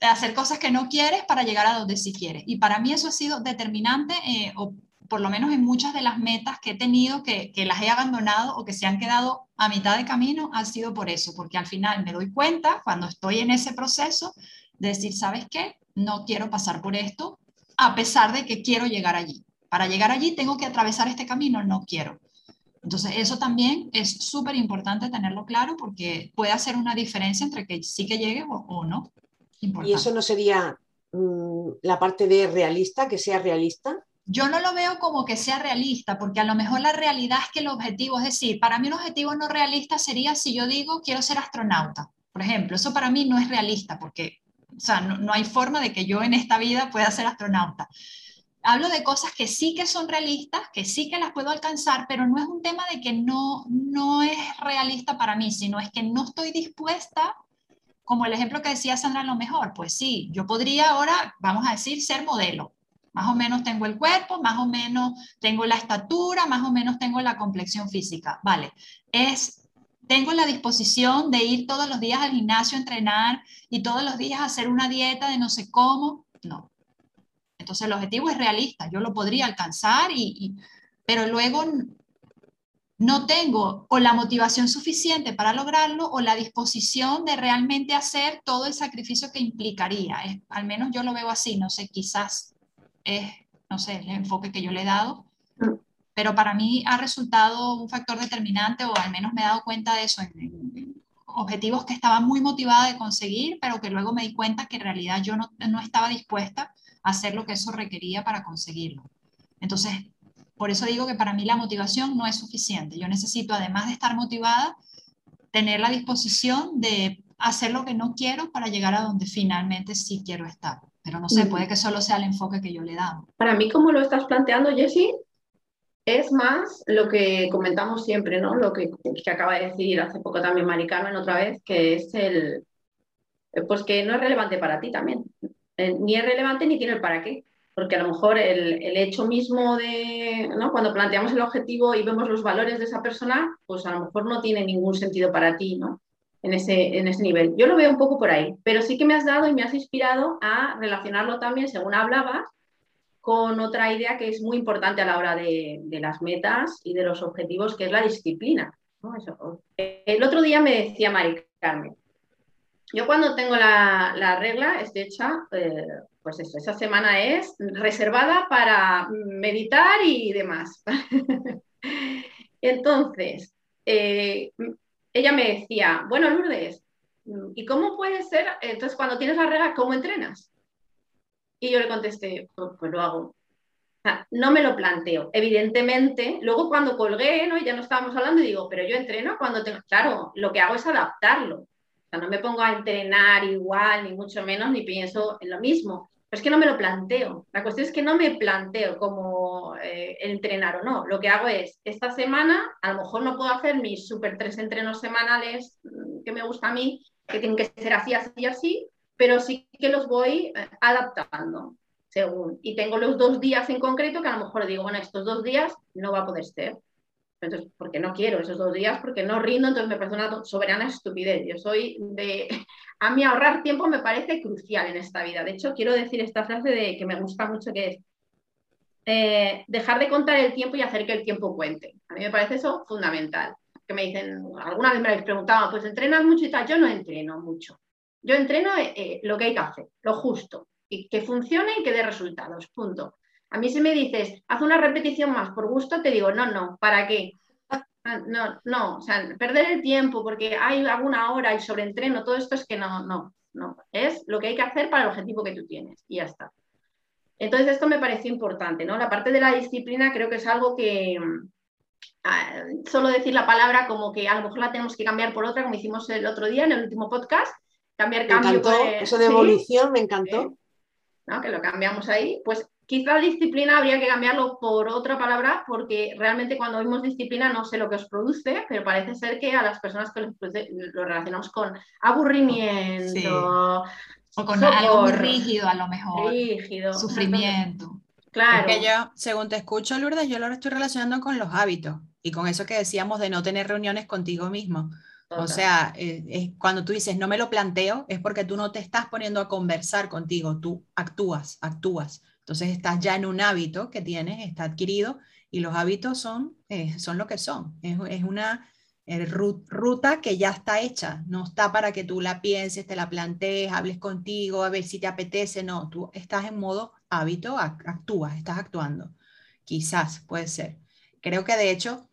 hacer cosas que no quieres para llegar a donde sí quieres. Y para mí eso ha sido determinante, eh, o por lo menos en muchas de las metas que he tenido, que, que, las he abandonado o que se han quedado a mitad de camino, ha sido por eso, porque al final me doy cuenta cuando estoy en ese proceso de decir, ¿sabes qué? No quiero pasar por esto, a pesar de que quiero llegar allí. Para llegar allí tengo que atravesar este camino, no quiero. Entonces, eso también es súper importante tenerlo claro porque puede hacer una diferencia entre que sí que llegue o, o no. Importante. ¿Y eso no sería mmm, la parte de realista, que sea realista? yo no lo veo como que sea realista, porque a lo mejor la realidad es que el objetivo, es decir, para mí un objetivo no realista sería si yo digo quiero ser astronauta, por ejemplo, eso para mí no es realista, porque, o sea, no, no hay forma de que yo en esta vida pueda ser astronauta. Hablo de cosas que sí que son realistas, que sí que las puedo alcanzar, pero no es un tema de que no, no es realista para mí, sino es que no estoy dispuesta como el ejemplo que decía Sandra, lo mejor, pues sí, yo podría ahora, vamos a decir, ser modelo, más o menos tengo el cuerpo, más o menos tengo la estatura, más o menos tengo la complexión física. Vale, es, tengo la disposición de ir todos los días al gimnasio a entrenar y todos los días a hacer una dieta de no sé cómo. No. Entonces el objetivo es realista, yo lo podría alcanzar, y, y pero luego no tengo o la motivación suficiente para lograrlo o la disposición de realmente hacer todo el sacrificio que implicaría. Es, al menos yo lo veo así, no sé, quizás es, no sé, el enfoque que yo le he dado, mm. pero para mí ha resultado un factor determinante o al menos me he dado cuenta de eso en, en objetivos que estaba muy motivada de conseguir, pero que luego me di cuenta que en realidad yo no, no estaba dispuesta hacer lo que eso requería para conseguirlo. Entonces, por eso digo que para mí la motivación no es suficiente. Yo necesito, además de estar motivada, tener la disposición de hacer lo que no quiero para llegar a donde finalmente sí quiero estar. Pero no sé, puede que solo sea el enfoque que yo le dado. Para mí, como lo estás planteando, Jessie, es más lo que comentamos siempre, ¿no? Lo que, que acaba de decir hace poco también Mari Carmen otra vez, que es el, pues que no es relevante para ti también. Eh, ni es relevante ni tiene el para qué. Porque a lo mejor el, el hecho mismo de, ¿no? Cuando planteamos el objetivo y vemos los valores de esa persona, pues a lo mejor no tiene ningún sentido para ti, ¿no? en ese, en ese nivel. Yo lo veo un poco por ahí, pero sí que me has dado y me has inspirado a relacionarlo también, según hablabas, con otra idea que es muy importante a la hora de, de las metas y de los objetivos, que es la disciplina. ¿no? Eso. El otro día me decía Mari Carmen, yo cuando tengo la, la regla estoy hecha, eh, pues eso, esa semana es reservada para meditar y demás. Entonces, eh, ella me decía, bueno, Lourdes, ¿y cómo puede ser? Entonces, cuando tienes la regla, ¿cómo entrenas? Y yo le contesté, pues, pues lo hago. No me lo planteo. Evidentemente, luego cuando colgué, ¿no? ya no estábamos hablando, y digo, pero yo entreno cuando tengo. Claro, lo que hago es adaptarlo. No me pongo a entrenar igual, ni mucho menos, ni pienso en lo mismo es que no me lo planteo. La cuestión es que no me planteo como eh, entrenar o no. Lo que hago es, esta semana a lo mejor no puedo hacer mis super tres entrenos semanales mm, que me gusta a mí, que tienen que ser así, así, así, pero sí que los voy eh, adaptando según. Y tengo los dos días en concreto que a lo mejor digo, bueno, estos dos días no va a poder ser. Entonces, porque no quiero esos dos días, porque no rindo, entonces me parece una soberana estupidez. Yo soy de... A mí ahorrar tiempo me parece crucial en esta vida. De hecho, quiero decir esta frase de que me gusta mucho, que es eh, dejar de contar el tiempo y hacer que el tiempo cuente. A mí me parece eso fundamental. Que me dicen, alguna vez me habéis preguntado, pues entrenas mucho y tal. Yo no entreno mucho. Yo entreno eh, eh, lo que hay que hacer, lo justo, y que funcione y que dé resultados, punto. A mí si me dices, haz una repetición más por gusto, te digo, no, no, ¿para qué? Ah, no, no, o sea, perder el tiempo porque hay alguna hora y sobreentreno, todo esto es que no, no, no. Es lo que hay que hacer para el objetivo que tú tienes y ya está. Entonces, esto me pareció importante, ¿no? La parte de la disciplina creo que es algo que, ah, solo decir la palabra como que a lo mejor la tenemos que cambiar por otra, como hicimos el otro día en el último podcast, cambiar cambio. eso de evolución me encantó. ¿no? Que lo cambiamos ahí. Pues quizá disciplina habría que cambiarlo por otra palabra, porque realmente cuando oímos disciplina no sé lo que os produce, pero parece ser que a las personas que lo relacionamos con aburrimiento. O con algo muy rígido, a lo mejor. Rígido. Sufrimiento. Claro. Es que yo, según te escucho, Lourdes, yo lo estoy relacionando con los hábitos y con eso que decíamos de no tener reuniones contigo mismo. O sea, eh, cuando tú dices no me lo planteo, es porque tú no te estás poniendo a conversar contigo, tú actúas, actúas. Entonces estás ya en un hábito que tienes, está adquirido y los hábitos son, eh, son lo que son. Es, una eh, ruta que ya está hecha, no está para que tú la pienses, te la plantees, hables contigo, a ver si te apetece, no, tú estás en modo hábito, actúas, estás actuando. Quizás puede ser. Creo que de hecho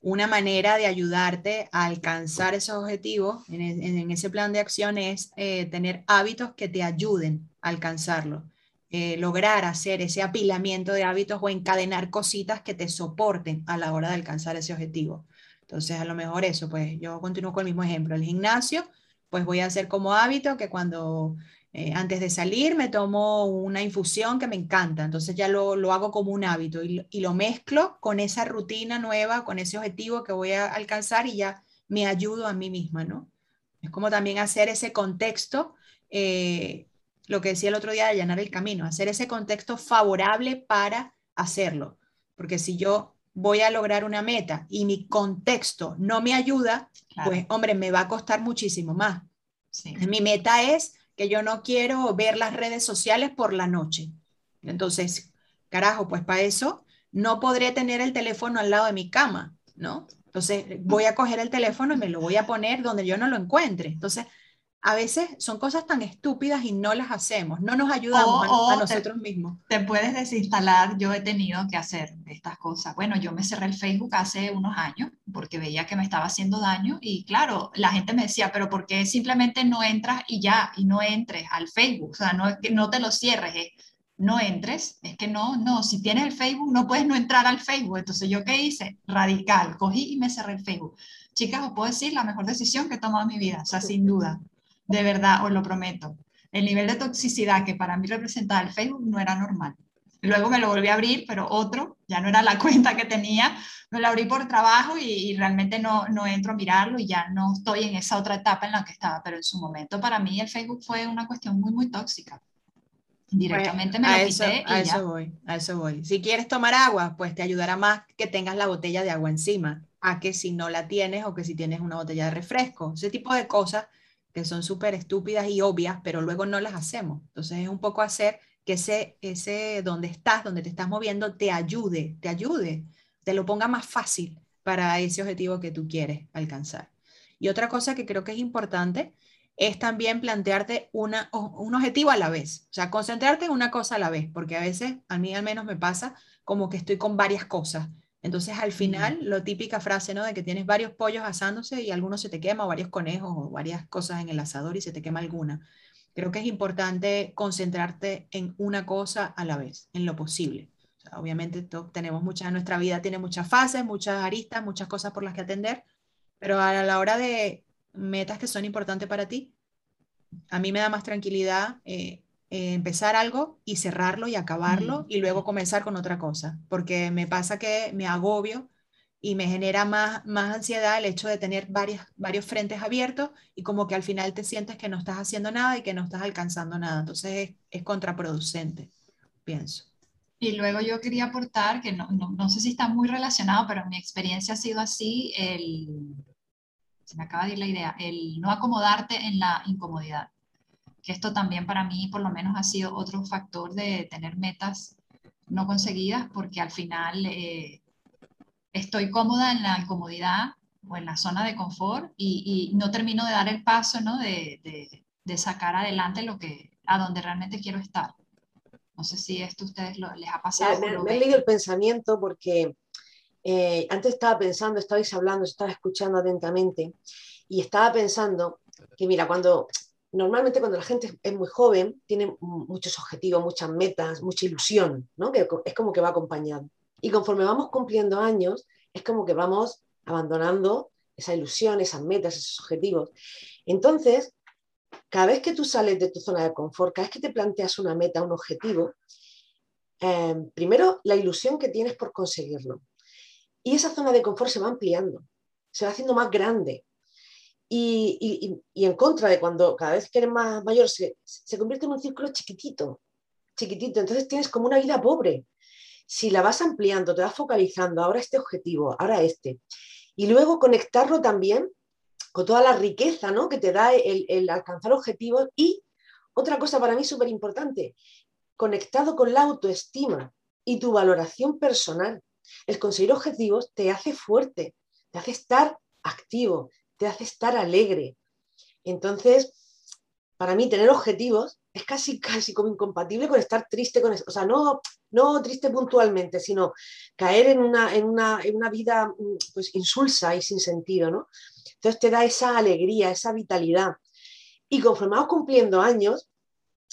una manera de ayudarte a alcanzar esos objetivos en, ese plan de acción es eh, tener hábitos que te ayuden a alcanzarlo. Eh, lograr hacer ese apilamiento de hábitos o encadenar cositas que te soporten a la hora de alcanzar ese objetivo. Entonces, a lo mejor eso, pues yo continúo con el mismo ejemplo. El gimnasio, pues voy a hacer como hábito que cuando eh, antes de salir me tomo una infusión que me encanta, entonces ya lo, lo hago como un hábito y, y, lo mezclo con esa rutina nueva, con ese objetivo que voy a alcanzar y ya me ayudo a mí misma, ¿no? Es como también hacer ese contexto, eh, lo que decía el otro día de allanar el camino, hacer ese contexto favorable para hacerlo, porque si yo voy a lograr una meta y mi contexto no me ayuda, pues hombre, me va a costar muchísimo más. Mi meta es que yo no quiero ver las redes sociales por la noche. Entonces, carajo, pues para eso no podré tener el teléfono al lado de mi cama, ¿no? Entonces, voy a coger el teléfono y me lo voy a poner donde yo no lo encuentre. Entonces, a veces son cosas tan estúpidas y no las hacemos, no nos ayudamos a, nosotros mismos. Te puedes desinstalar, yo he tenido que hacer estas cosas. Bueno, yo me cerré el Facebook hace unos años porque veía que me estaba haciendo daño y claro, la gente me decía, pero ¿por qué simplemente no entras y ya, y no entres al Facebook? O sea, no es que no te lo cierres, no entres, es que no, no, si tienes el Facebook no puedes no entrar al Facebook. Entonces, ¿yo qué hice? Radical, cogí y me cerré el Facebook. Chicas, os puedo decir la mejor decisión que he tomado en mi vida, o sea, sin duda de verdad, os lo prometo. El nivel de toxicidad que para mí representaba el Facebook no era normal. Luego me lo volví a abrir, pero otro, ya no era la cuenta que tenía, me lo abrí por trabajo y, realmente no, no entro a mirarlo y ya no estoy en esa otra etapa en la que estaba, pero en su momento para mí el Facebook fue una cuestión muy, muy tóxica. Directamente me lo eso, quité y a eso voy, a eso voy. Si quieres tomar agua, pues te ayudará más que tengas la botella de agua encima, a que si no la tienes o que si tienes una botella de refresco. Ese tipo de cosas que son súper estúpidas y obvias, pero luego no las hacemos. Entonces es un poco hacer que ese, ese donde estás, donde te estás moviendo, te ayude, te ayude, te lo ponga más fácil para ese objetivo que tú quieres alcanzar. Y otra cosa que creo que es importante es también plantearte una, un objetivo a la vez, o sea, concentrarte en una cosa a la vez, porque a veces, a mí al menos me pasa como que estoy con varias cosas entonces, al final, lo típica frase, ¿no? De que tienes varios pollos asándose y alguno se te quema, o varios conejos, o varias cosas en el asador y se te quema alguna. Creo que es importante concentrarte en una cosa a la vez, en lo posible. obviamente, tenemos muchas, nuestra vida tiene muchas fases, muchas aristas, muchas cosas por las que atender, pero a la hora de metas que son importantes para ti, a mí me da más tranquilidad eh, eh, empezar algo y cerrarlo y acabarlo y luego comenzar con otra cosa, porque me pasa que me agobio y me genera más, más ansiedad el hecho de tener varios, varios frentes abiertos y como que al final te sientes que no estás haciendo nada y que no estás alcanzando nada. Entonces es, contraproducente, pienso. Y luego yo quería aportar, que no, no, no, sé si está muy relacionado, pero mi experiencia ha sido así, el, se me acaba de ir la idea, el no acomodarte en la incomodidad que esto también para mí por lo menos ha sido otro factor de tener metas no conseguidas, porque al final eh, estoy cómoda en la incomodidad o en la zona de confort y, no termino de dar el paso ¿no? de, de, sacar adelante lo que, a donde realmente quiero estar. No sé si esto a ustedes les ha pasado. Me, me he leído el pensamiento porque eh, antes estaba pensando, estabais hablando, estaba escuchando atentamente y estaba pensando que, mira, cuando normalmente cuando la gente es muy joven, tiene muchos objetivos, muchas metas, mucha ilusión, ¿no? que es como que va acompañado. Y conforme vamos cumpliendo años, es como que vamos abandonando esa ilusión, esas metas, esos objetivos. Entonces, cada vez que tú sales de tu zona de confort, cada vez que te planteas una meta, un objetivo, eh, primero la ilusión que tienes por conseguirlo. Y esa zona de confort se va ampliando, se va haciendo más grande. Y, en contra de cuando cada vez que eres más mayor se, se convierte en un círculo chiquitito, chiquitito. Entonces tienes como una vida pobre. Si la vas ampliando, te vas focalizando, ahora este objetivo, ahora este. Y luego conectarlo también con toda la riqueza ¿no? que te da el, el alcanzar objetivos. Y otra cosa para mí súper importante, conectado con la autoestima y tu valoración personal. El conseguir objetivos te hace fuerte, te hace estar activo, te hace estar alegre. Entonces, para mí tener objetivos es casi, casi como incompatible con estar triste con eso. O sea, no, no triste puntualmente, sino caer en una, en una, en una vida pues, insulsa y sin sentido, ¿no? Entonces te da esa alegría, esa vitalidad. Y conforme cumpliendo años,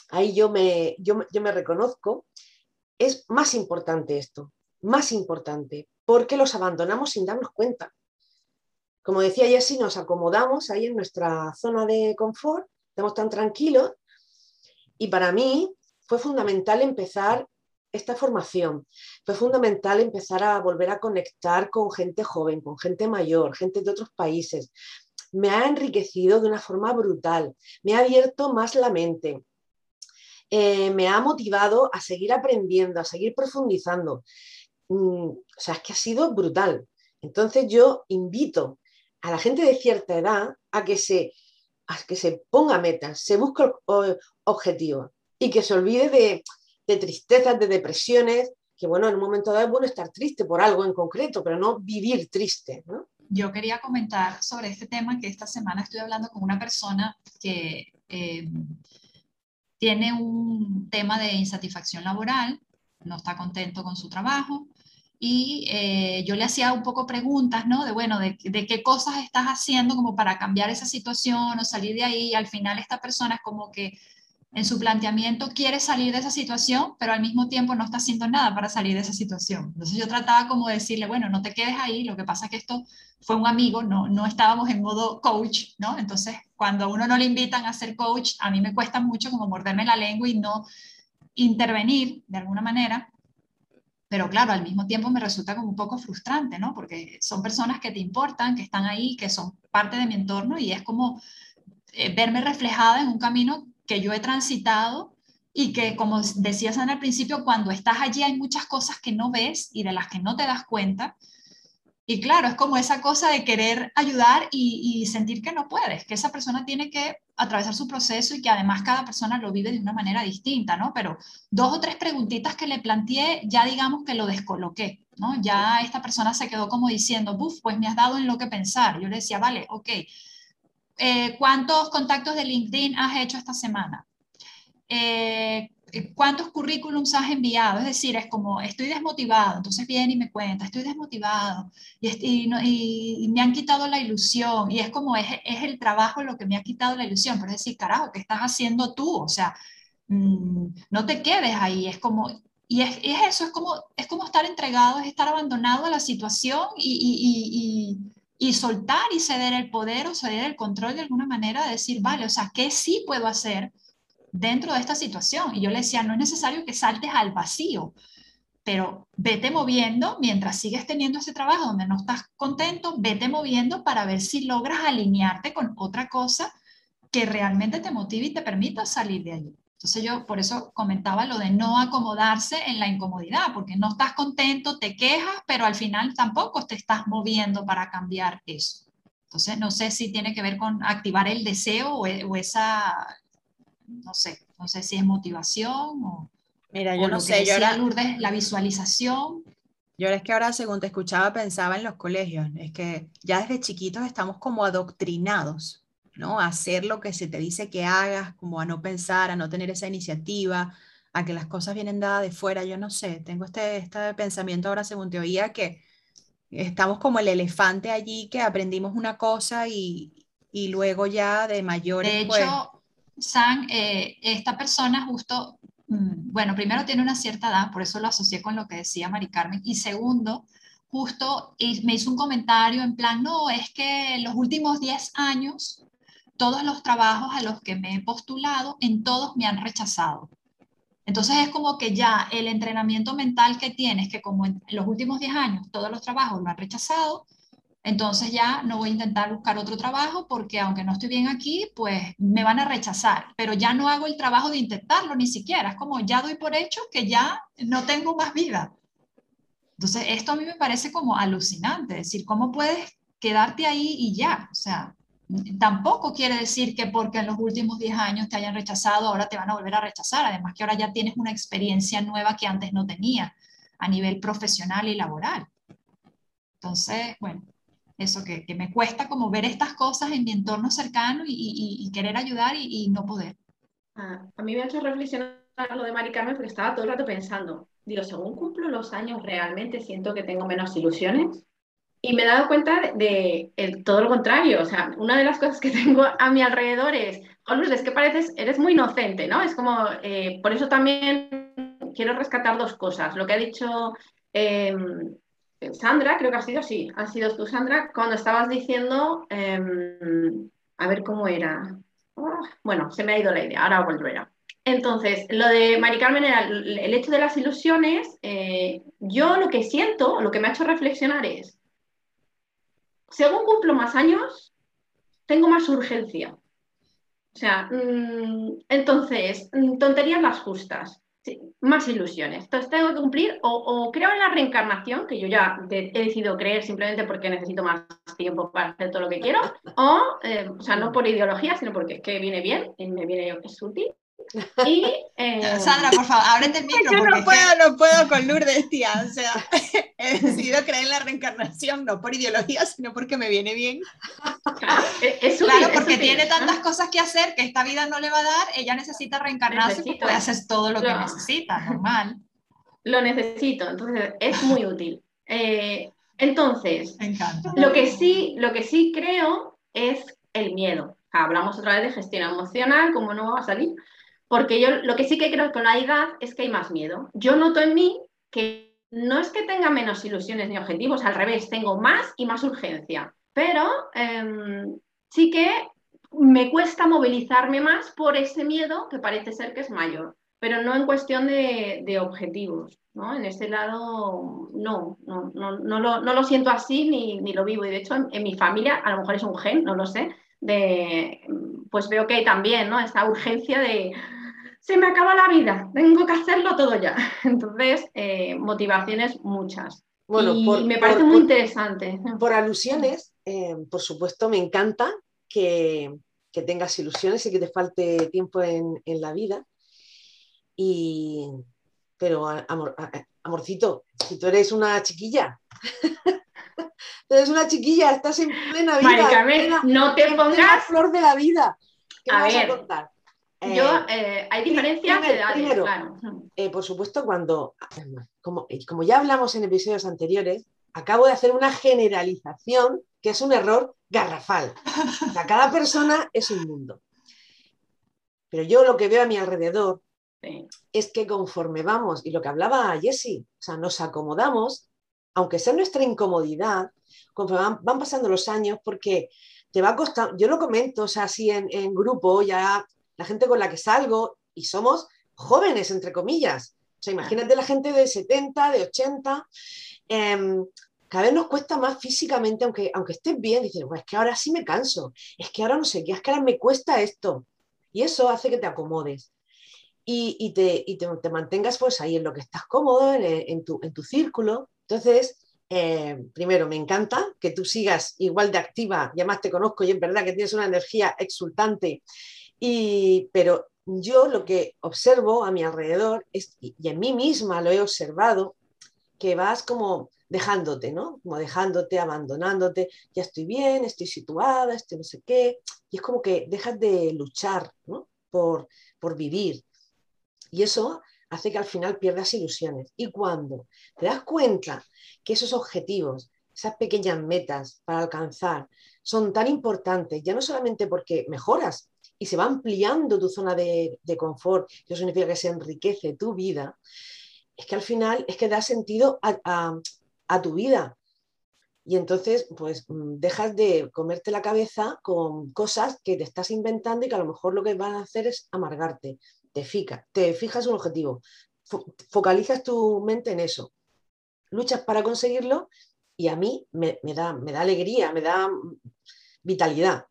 ahí yo me, yo, yo me reconozco, es más importante esto, más importante, porque los abandonamos sin darnos cuenta. Como decía Jessy, nos acomodamos ahí en nuestra zona de confort, estamos tan tranquilos, y para mí fue fundamental empezar esta formación. Fue fundamental empezar a volver a conectar con gente joven, con gente mayor, gente de otros países. Me ha enriquecido de una forma brutal, me ha abierto más la mente, eh, me ha motivado a seguir aprendiendo, a seguir profundizando. Mm, o sea, es que ha sido brutal. Entonces yo invito a la gente de cierta edad a que se, a que se ponga metas, se busque objetivos y que se olvide de, de tristezas, de depresiones, que bueno, en un momento dado es bueno estar triste por algo en concreto, pero no vivir triste. Yo quería comentar sobre este tema que esta semana estoy hablando con una persona que eh, tiene un tema de insatisfacción laboral, no está contento con su trabajo, y eh, yo le hacía un poco preguntas, ¿no? De, bueno, de, qué cosas estás haciendo como para cambiar esa situación o salir de ahí, al final esta persona es como que en su planteamiento quiere salir de esa situación, pero al mismo tiempo no está haciendo nada para salir de esa situación. Entonces yo trataba como de decirle, bueno, no te quedes ahí, lo que pasa es que esto fue un amigo, no, no estábamos en modo coach, ¿no? Entonces cuando a uno no le invitan a ser coach, a mí me cuesta mucho como morderme la lengua y no intervenir de alguna manera, pero claro, al mismo tiempo me resulta como un poco frustrante, ¿no? Porque son personas que te importan, que están ahí, que son parte de mi entorno y es como eh, verme reflejada en un camino que yo he transitado y que, como decías en el principio, cuando estás allí hay muchas cosas que no ves y de las que no te das cuenta. Y claro, es como esa cosa de querer ayudar y, sentir que no puedes, que esa persona tiene que atravesar su proceso y que además cada persona lo vive de una manera distinta, ¿no? Pero dos o tres preguntitas que le planteé, ya digamos que lo descoloqué, ¿no? Ya esta persona se quedó como diciendo, buf, pues me has dado en lo que pensar. Yo le decía, vale, ok, eh, ¿cuántos contactos de LinkedIn has hecho esta semana? Eh, ¿Cuántos currículums has enviado? Es decir, es como, estoy desmotivado, entonces viene y me cuenta, estoy desmotivado y, y, me han quitado la ilusión y es como, es, es, el trabajo lo que me ha quitado la ilusión, pero es decir, carajo, ¿qué estás haciendo tú? O sea, mm, no te quedes ahí, es como, y es, es, eso, es como, es como estar entregado, es estar abandonado a la situación y, y soltar y ceder el poder o ceder el control de alguna manera, de decir, vale, o sea, ¿qué sí puedo hacer dentro de esta situación? Y yo le decía, no es necesario que saltes al vacío, pero vete moviendo mientras sigues teniendo ese trabajo donde no estás contento, vete moviendo para ver si logras alinearte con otra cosa que realmente te motive y te permita salir de allí. Entonces yo por eso comentaba lo de no acomodarse en la incomodidad, porque no estás contento, te quejas, pero al final tampoco te estás moviendo para cambiar eso. Entonces no sé si tiene que ver con activar el deseo o, e, esa, no sé, no sé si es motivación o... Mira, yo no sé, yo ahora... Lourdes, la visualización. Yo es que ahora, según te escuchaba, pensaba en los colegios. Es que ya desde chiquitos estamos como adoctrinados ¿no? A hacer lo que se te dice que hagas, como a no pensar, a no tener esa iniciativa, a que las cosas vienen dadas de fuera, yo no sé, tengo este, este pensamiento ahora según te oía que estamos como el elefante allí que aprendimos una cosa y, luego ya de mayores. De pues hecho, San, eh, esta persona justo, mm, bueno, primero tiene una cierta edad, por eso lo asocié con lo que decía Mari Carmen, y segundo, justo me hizo un comentario en plan, no, es que los últimos 10 años, todos los trabajos a los que me he postulado, en todos me han rechazado. Entonces es como que ya el entrenamiento mental que tienes, que como en los últimos 10 años todos los trabajos lo han rechazado, entonces ya no voy a intentar buscar otro trabajo porque aunque no estoy bien aquí, pues me van a rechazar, pero ya no hago el trabajo de intentarlo ni siquiera, es como ya doy por hecho que ya no tengo más vida. Entonces esto a mí me parece como alucinante, es decir, ¿cómo puedes quedarte ahí y ya? O sea, tampoco quiere decir que porque en los últimos 10 años te hayan rechazado, ahora te van a volver a rechazar, además que ahora ya tienes una experiencia nueva que antes no tenía a nivel profesional y laboral. Entonces, bueno, eso que, me cuesta como ver estas cosas en mi entorno cercano y, querer ayudar y, no poder. Ah, a mí me ha hecho reflexionar lo de Mari Carmen porque estaba todo el rato pensando, digo, según cumplo los años realmente siento que tengo menos ilusiones y me he dado cuenta de, todo lo contrario, o sea, una de las cosas que tengo a mi alrededor es, oh, es que pareces, eres muy inocente, ¿no? Es como, eh, por eso también quiero rescatar dos cosas, lo que ha dicho... Em, Sandra, creo que ha sido así, ha sido tú, Sandra, cuando estabas diciendo, em, a ver cómo era. Ah, bueno, se me ha ido la idea, ahora volverá. Entonces, lo de Mari Carmen era el, hecho de las ilusiones. Eh, yo lo que siento, lo que me ha hecho reflexionar es, según cumplo más años, tengo más urgencia. O sea, mm, entonces, mm, tonterías las justas más ilusiones. Entonces tengo que cumplir o, creo en la reencarnación, que yo ya he decidido creer simplemente porque necesito más tiempo para hacer todo lo que quiero, o, eh, o sea, no por ideología, sino porque es que viene bien y me viene es útil. Y, eh, Sandra, por favor, ábrete el micro. Yo no puedo, no puedo con Lourdes, tía. O sea, he decidido creer en la reencarnación, no por ideología, sino porque me viene bien. Claro, es, claro porque tiene tantas cosas que hacer que esta vida no le va a dar, ella necesita reencarnarse y puede hacer todo lo, que necesita, normal. Lo necesito, entonces es muy útil. Eh, entonces, Lo, que sí, lo que sí creo es el miedo. Hablamos otra vez de gestión emocional, cómo no va a salir. Porque yo lo que sí que creo con la edad es que hay más miedo. Yo noto en mí que no es que tenga menos ilusiones ni objetivos, al revés, tengo más y más urgencia. Pero em, sí que me cuesta movilizarme más por ese miedo que parece ser que es mayor, pero no en cuestión de, objetivos. ¿no? En ese lado no, no, no, lo, siento así ni, ni, lo vivo. Y de hecho en, en, mi familia, a lo mejor es un gen, no lo sé, de, pues veo que hay también ¿no? esta urgencia de se me acaba la vida, tengo que hacerlo todo ya. Entonces, eh, motivaciones muchas. Bueno, y me parece muy interesante. Por alusiones, eh, por supuesto, me encanta que, tengas ilusiones y que te falte tiempo en, la vida. Y, pero, amorcito, si tú eres una chiquilla, tú eres una chiquilla, estás en plena vida. no te pongas. flor de la vida. ¿Qué a ver, a contar? Yo, eh, eh, hay diferencias de edades, claro. Eh, por supuesto, cuando, como, como ya hablamos en episodios anteriores, acabo de hacer una generalización que es un error garrafal. O sea, cada persona es un mundo. Pero yo lo que veo a mi alrededor es que conforme vamos, y lo que hablaba Jessie, o sea, nos acomodamos, aunque sea nuestra incomodidad, conforme van, pasando los años, porque te va a costar, yo lo comento, o sea, así en, en grupo, ya la gente con la que salgo y somos jóvenes, entre comillas. O sea, imagínate la gente de 70, de 80. Em, cada vez nos cuesta más físicamente, aunque, aunque estés bien, dices, es que ahora sí me canso, es que ahora no sé qué, es que ahora me cuesta esto. Y eso hace que te acomodes y, te, te, mantengas pues ahí en lo que estás cómodo, en, tu, en tu, círculo. Entonces, em, primero, me encanta que tú sigas igual de activa, ya más te conozco y es verdad que tienes una energía exultante y, pero yo lo que observo a mi alrededor, es, y en mí misma lo he observado, que vas como dejándote, ¿no? Como dejándote, abandonándote, ya estoy bien, estoy situada, estoy no sé qué, y es como que dejas de luchar, ¿no? Por, por vivir. Y eso hace que al final pierdas ilusiones. Y cuando te das cuenta que esos objetivos, esas pequeñas metas para alcanzar, son tan importantes, ya no solamente porque mejoras y se va ampliando tu zona de, confort, eso significa que se enriquece tu vida, es que al final es que da sentido a, tu vida. Y entonces, pues mm, dejas de comerte la cabeza con cosas que te estás inventando y que a lo mejor lo que van a hacer es amargarte. Te, fija, te fijas un objetivo, focalizas tu mente en eso, luchas para conseguirlo y a mí me, da, me da alegría, me da vitalidad.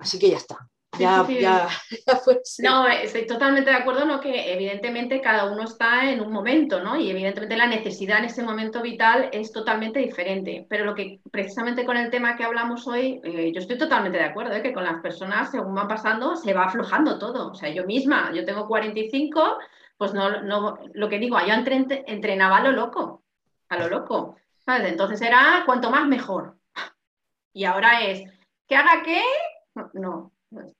Así que ya está. Ya, ya, No, estoy totalmente de acuerdo, ¿no? Que evidentemente cada uno está en un momento, ¿no? Y evidentemente la necesidad en ese momento vital es totalmente diferente. Pero lo que precisamente con el tema que hablamos hoy, eh, yo estoy totalmente de acuerdo, ¿eh? que con las personas, según van pasando, se va aflojando todo. O sea, yo misma, yo tengo 45, pues no, no lo que digo, yo entrenaba a lo loco, a lo loco. Entonces era cuanto más mejor. Y ahora es, ¿que haga qué? No,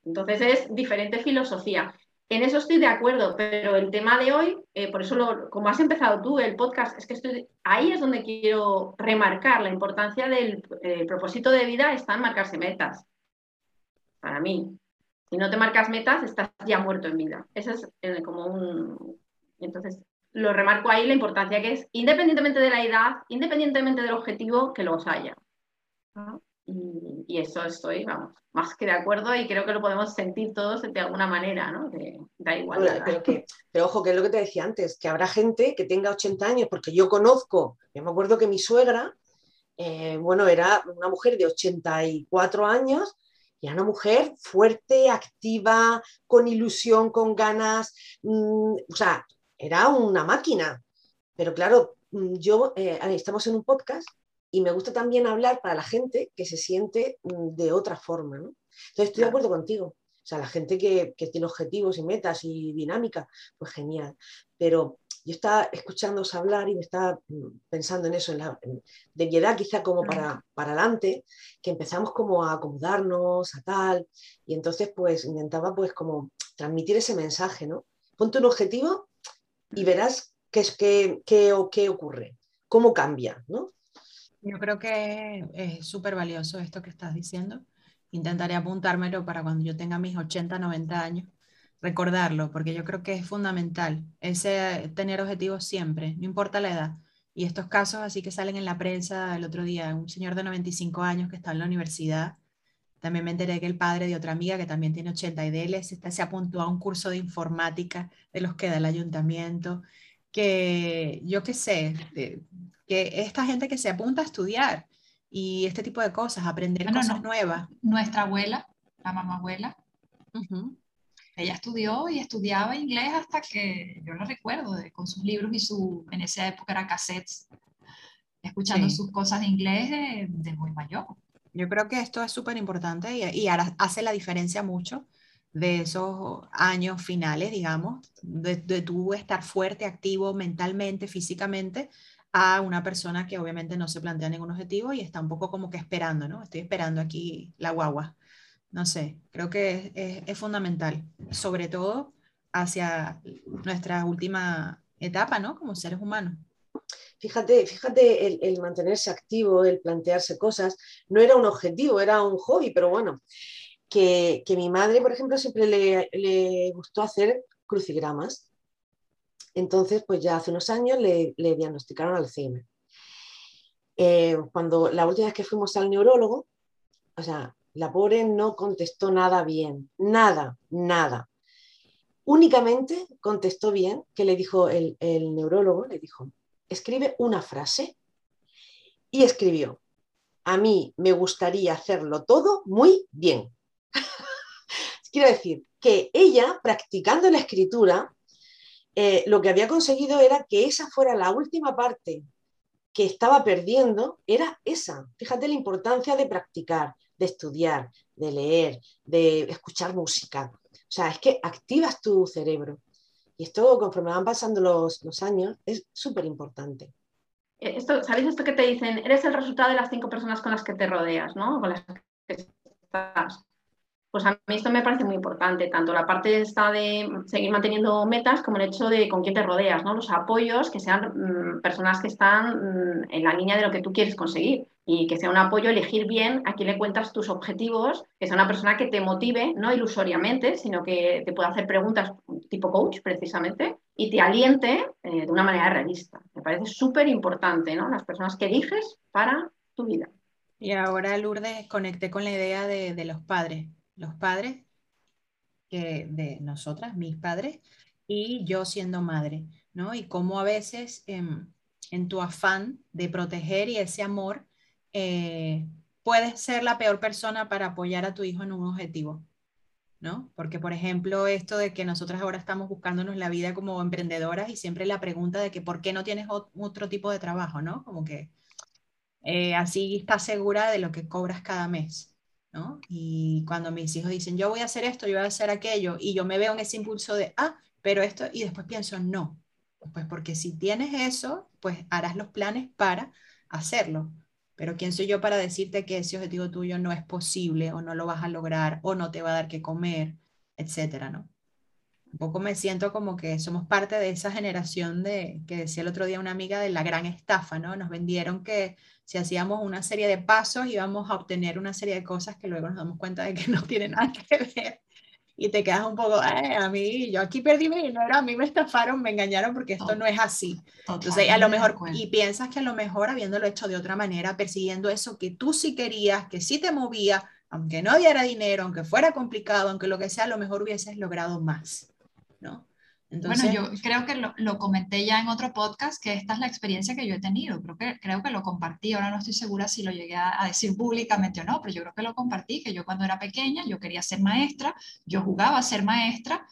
entonces es diferente filosofía. En eso estoy de acuerdo, pero el tema de hoy, eh, por eso como has empezado tú el podcast, es que estoy, ahí es donde quiero remarcar la importancia del eh, propósito de vida, está en marcarse metas. Para mí, si no te marcas metas, estás ya muerto en vida. Eso es eh, como un... Entonces, lo remarco ahí la importancia que es, independientemente de la edad, independientemente del objetivo, que los haya. Y, eso estoy, vamos, más que de acuerdo y creo que lo podemos sentir todos de alguna manera, ¿no? da igual. pero, ojo, que es lo que te decía antes, que habrá gente que tenga 80 años, porque yo conozco, yo me acuerdo que mi suegra, eh, bueno, era una mujer de 84 años y era una mujer fuerte, activa, con ilusión, con ganas, mm, o sea, era una máquina. Pero claro, mm, yo, eh, estamos en un podcast y me gusta también hablar para la gente que se siente mm, de otra forma. ¿no? Entonces estoy de acuerdo contigo. O sea, la gente que, tiene objetivos y metas y dinámica, pues genial. Pero yo estaba escuchándoos hablar y me estaba mm, pensando en eso, en la, de mi edad quizá como para, para adelante, que empezamos como a acomodarnos, a tal, y entonces pues intentaba pues como transmitir ese mensaje, ¿no? Ponte un objetivo y verás qué, es, qué, qué, qué ocurre, cómo cambia, ¿no? Yo creo que es súper valioso esto que estás diciendo. Intentaré apuntármelo para cuando yo tenga mis 80, 90 años, recordarlo, porque yo creo que es fundamental ese tener objetivos siempre, no importa la edad. Y estos casos así que salen en la prensa el otro día, un señor de 95 años que está en la universidad, también me enteré que el padre de otra amiga que también tiene 80 y de él se, se apuntó a un curso de informática de los que da el ayuntamiento, que yo qué sé, que esta gente que se apunta a estudiar y este tipo de cosas, aprender cosas nuevas. Nuestra abuela, la mamá abuela, ella estudió y estudiaba inglés hasta que yo la recuerdo, con sus libros y su, en esa época era cassettes, escuchando sus cosas de inglés de, muy mayor. Yo creo que esto es súper importante y, y ahora hace la diferencia mucho de esos años finales, digamos, de, de tú estar fuerte, activo mentalmente, físicamente, a una persona que obviamente no se plantea ningún objetivo y está un poco como que esperando, ¿no? Estoy esperando aquí la guagua. No sé, creo que es, fundamental, sobre todo hacia nuestra última etapa, ¿no? Como seres humanos. Fíjate, fíjate el, mantenerse activo, el plantearse cosas, no era un objetivo, era un hobby, pero bueno, que, mi madre, por ejemplo, siempre le gustó hacer crucigramas entonces, pues ya hace unos años le, diagnosticaron Alzheimer. Eh, cuando la última vez que fuimos al neurólogo, o sea, la pobre no contestó nada bien, nada, nada. Únicamente contestó bien que le dijo el, el neurólogo, le dijo, escribe una frase y escribió, a mí me gustaría hacerlo todo muy bien. Quiero decir que ella, practicando la escritura, eh, lo que había conseguido era que esa fuera la última parte que estaba perdiendo, era esa. Fíjate la importancia de practicar, de estudiar, de leer, de escuchar música. O sea, es que activas tu cerebro. Y esto, conforme van pasando los, los años, es súper importante. Eh, esto, ¿Sabéis esto que te dicen? Eres el resultado de las cinco personas con las que te rodeas, ¿no? Con las que estás. Pues a mí esto me parece muy importante, tanto la parte esta de seguir manteniendo metas como el hecho de con quién te rodeas, ¿no? Los apoyos, que sean mm, personas que están mm, en la línea de lo que tú quieres conseguir y que sea un apoyo elegir bien a quién le cuentas tus objetivos, que sea una persona que te motive, no ilusoriamente, sino que te pueda hacer preguntas tipo coach precisamente y te aliente eh, de una manera realista. Me parece súper importante, ¿no? Las personas que eliges para tu vida. Y ahora, Lourdes, conecté con la idea de, de los padres los padres que de nosotras, mis padres, y yo siendo madre, ¿no? Y cómo a veces em, en tu afán de proteger y ese amor, eh, puedes ser la peor persona para apoyar a tu hijo en un objetivo, ¿no? Porque, por ejemplo, esto de que nosotras ahora estamos buscándonos la vida como emprendedoras y siempre la pregunta de que por qué no tienes otro tipo de trabajo, ¿no? Como que eh, así estás segura de lo que cobras cada mes. Y cuando mis hijos dicen, yo voy a hacer esto, yo voy a hacer aquello, y yo me veo en ese impulso de, ah, pero esto, y después pienso, no, pues porque si tienes eso, pues harás los planes para hacerlo. Pero ¿quién soy yo para decirte que ese objetivo tuyo no es posible o no lo vas a lograr o no te va a dar que comer, etcétera, ¿no? Un poco me siento como que somos parte de esa generación de que decía el otro día una amiga de la gran estafa, ¿no? Nos vendieron que si hacíamos una serie de pasos íbamos a obtener una serie de cosas que luego nos damos cuenta de que no tienen nada que ver y te quedas un poco, eh, a mí, yo aquí perdí mi dinero, a mí me estafaron, me engañaron porque esto no es así. Entonces, a lo mejor, y piensas que a lo mejor habiéndolo hecho de otra manera, persiguiendo eso que tú sí querías, que sí te movía, aunque no diera dinero, aunque fuera complicado, aunque lo que sea, a lo mejor hubieses logrado más, ¿no? bueno, yo creo que lo, comenté ya en otro podcast, que esta es la experiencia que yo he tenido. Creo que, creo que lo compartí, ahora no estoy segura si lo llegué a, decir públicamente o no, pero yo creo que lo compartí, que yo cuando era pequeña, yo quería ser maestra, yo jugaba a ser maestra.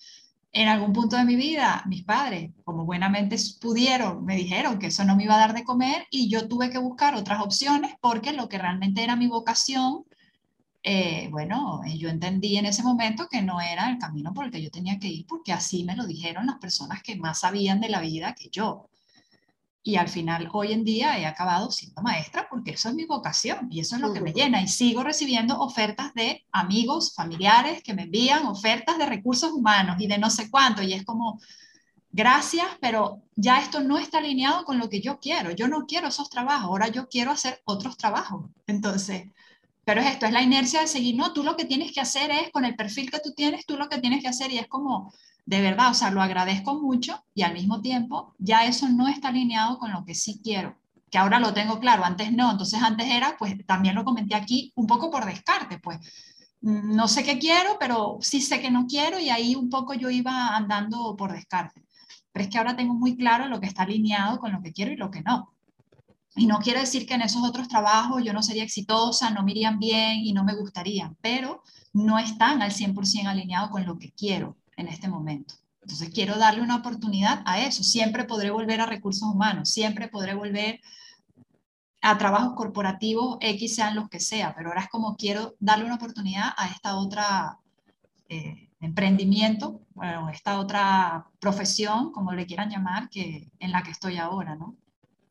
En algún punto de mi vida, mis padres, como buenamente pudieron, me dijeron que eso no me iba a dar de comer y yo tuve que buscar otras opciones porque lo que realmente era mi vocación eh, bueno, yo entendí en ese momento que no era el camino por el que yo tenía que ir, porque así me lo dijeron las personas que más sabían de la vida que yo. Y al final, hoy en día he acabado siendo maestra porque eso es mi vocación y eso es lo que me llena. Y sigo recibiendo ofertas de amigos, familiares que me envían ofertas de recursos humanos y de no sé cuánto. Y es como, gracias, pero ya esto no está alineado con lo que yo quiero. Yo no quiero esos trabajos, ahora yo quiero hacer otros trabajos. Entonces, pero es esto, es la inercia de seguir, no, tú lo que tienes que hacer es, con el perfil que tú tienes, tú lo que tienes que hacer y es como, de verdad, o sea, lo agradezco mucho y al mismo tiempo ya eso no está alineado con lo que sí quiero, que ahora lo tengo claro, antes no, entonces antes era, pues también lo comenté aquí, un poco por descarte, pues no sé qué quiero, pero sí sé que no quiero y ahí un poco yo iba andando por descarte. Pero es que ahora tengo muy claro lo que está alineado con lo que quiero y lo que no. Y no quiere decir que en esos otros trabajos yo no sería exitosa, no me irían bien y no me gustarían, pero no están al 100% alineados con lo que quiero en este momento. Entonces quiero darle una oportunidad a eso. Siempre podré volver a recursos humanos, siempre podré volver a trabajos corporativos, X sean los que sea, pero ahora es como quiero darle una oportunidad a esta otra eh, emprendimiento, bueno, esta otra profesión, como le quieran llamar, que en la que estoy ahora, ¿no?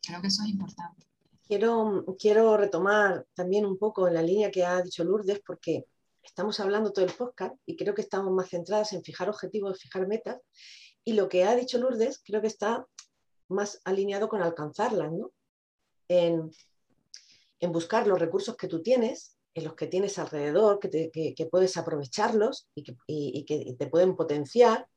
Creo que eso es importante. Quiero, quiero retomar también un poco en la línea que ha dicho Lourdes, porque estamos hablando todo el podcast y creo que estamos más centradas en fijar objetivos, fijar metas. Y lo que ha dicho Lourdes creo que está más alineado con alcanzarlas, ¿no? En, buscar los recursos que tú tienes, en los que tienes alrededor, que, puedes aprovecharlos que, y que, te pueden potenciar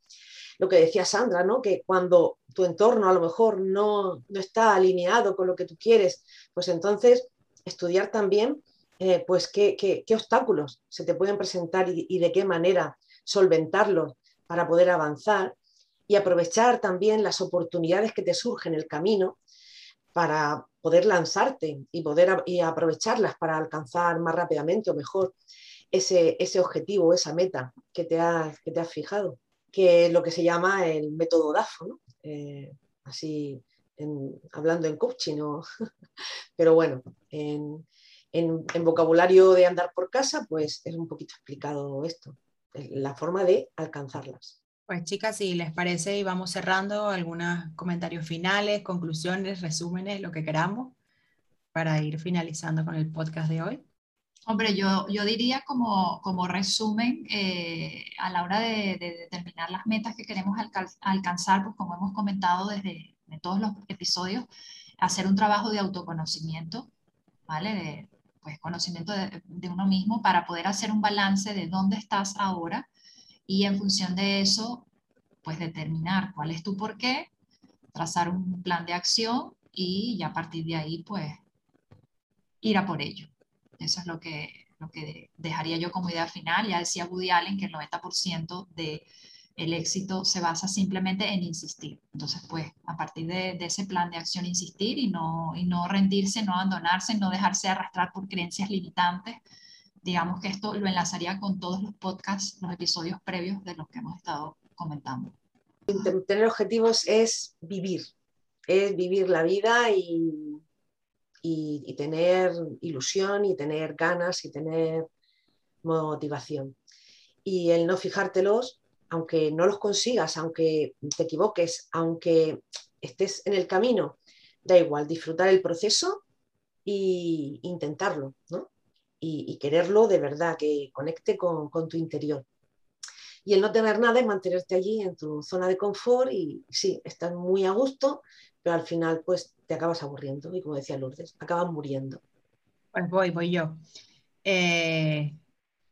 lo que decía Sandra, ¿no? que cuando tu entorno a lo mejor no, está alineado con lo que tú quieres, pues entonces estudiar también eh, pues qué, obstáculos se te pueden presentar y, de qué manera solventarlos para poder avanzar y aprovechar también las oportunidades que te surgen en el camino para poder lanzarte y poder y aprovecharlas para alcanzar más rápidamente o mejor ese, ese objetivo, esa meta que te que te has fijado que es lo que se llama el método DAFO, eh, así hablando en coaching, pero bueno, en, vocabulario de andar por casa, pues es un poquito explicado esto, la forma de alcanzarlas. Pues chicas, si les parece, y vamos cerrando algunos comentarios finales, conclusiones, resúmenes, lo que queramos, para ir finalizando con el podcast de hoy. Hombre, yo, yo diría como, como resumen, eh, a la hora de, determinar las metas que queremos alcanzar, pues como hemos comentado desde todos los episodios, hacer un trabajo de autoconocimiento, ¿vale? De, pues conocimiento de, de uno mismo para poder hacer un balance de dónde estás ahora y en función de eso, pues determinar cuál es tu por qué, trazar un plan de acción y ya a partir de ahí, pues ir a por ello. Eso es lo que, lo que dejaría yo como idea final. Ya decía Woody Allen que el 90% de el éxito se basa simplemente en insistir. Entonces, pues, a partir de, ese plan de acción, insistir y no, y no rendirse, no abandonarse, no dejarse arrastrar por creencias limitantes. Digamos que esto lo enlazaría con todos los podcasts, los episodios previos de los que hemos estado comentando. Tener objetivos es vivir, es vivir la vida y y, tener ilusión y tener ganas y tener motivación. Y el no fijártelos, aunque no los consigas, aunque te equivoques, aunque estés en el camino, da igual, disfrutar el proceso e intentarlo, ¿no? Y, quererlo de verdad, que conecte con, tu interior. Y el no tener nada es mantenerte allí en tu zona de confort y sí, estás muy a gusto, pero al final pues te acabas aburriendo y como decía Lourdes, acabas muriendo. Pues voy, voy yo. Eh,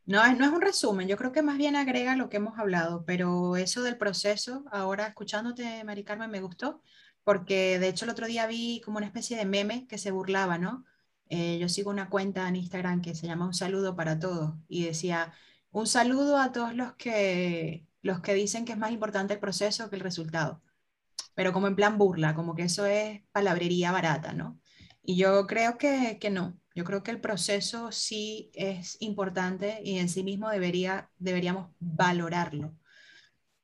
no, es, no es un resumen, yo creo que más bien agrega lo que hemos hablado, pero eso del proceso, ahora escuchándote, Mari Carmen, me gustó, porque de hecho el otro día vi como una especie de meme que se burlaba, ¿no? Eh, yo sigo una cuenta en Instagram que se llama Un saludo para todos y decía, un saludo a todos los que, los que dicen que es más importante el proceso que el resultado pero como en plan burla, como que eso es palabrería barata, ¿no? Y yo creo que, que no, yo creo que el proceso sí es importante y en sí mismo debería, deberíamos valorarlo.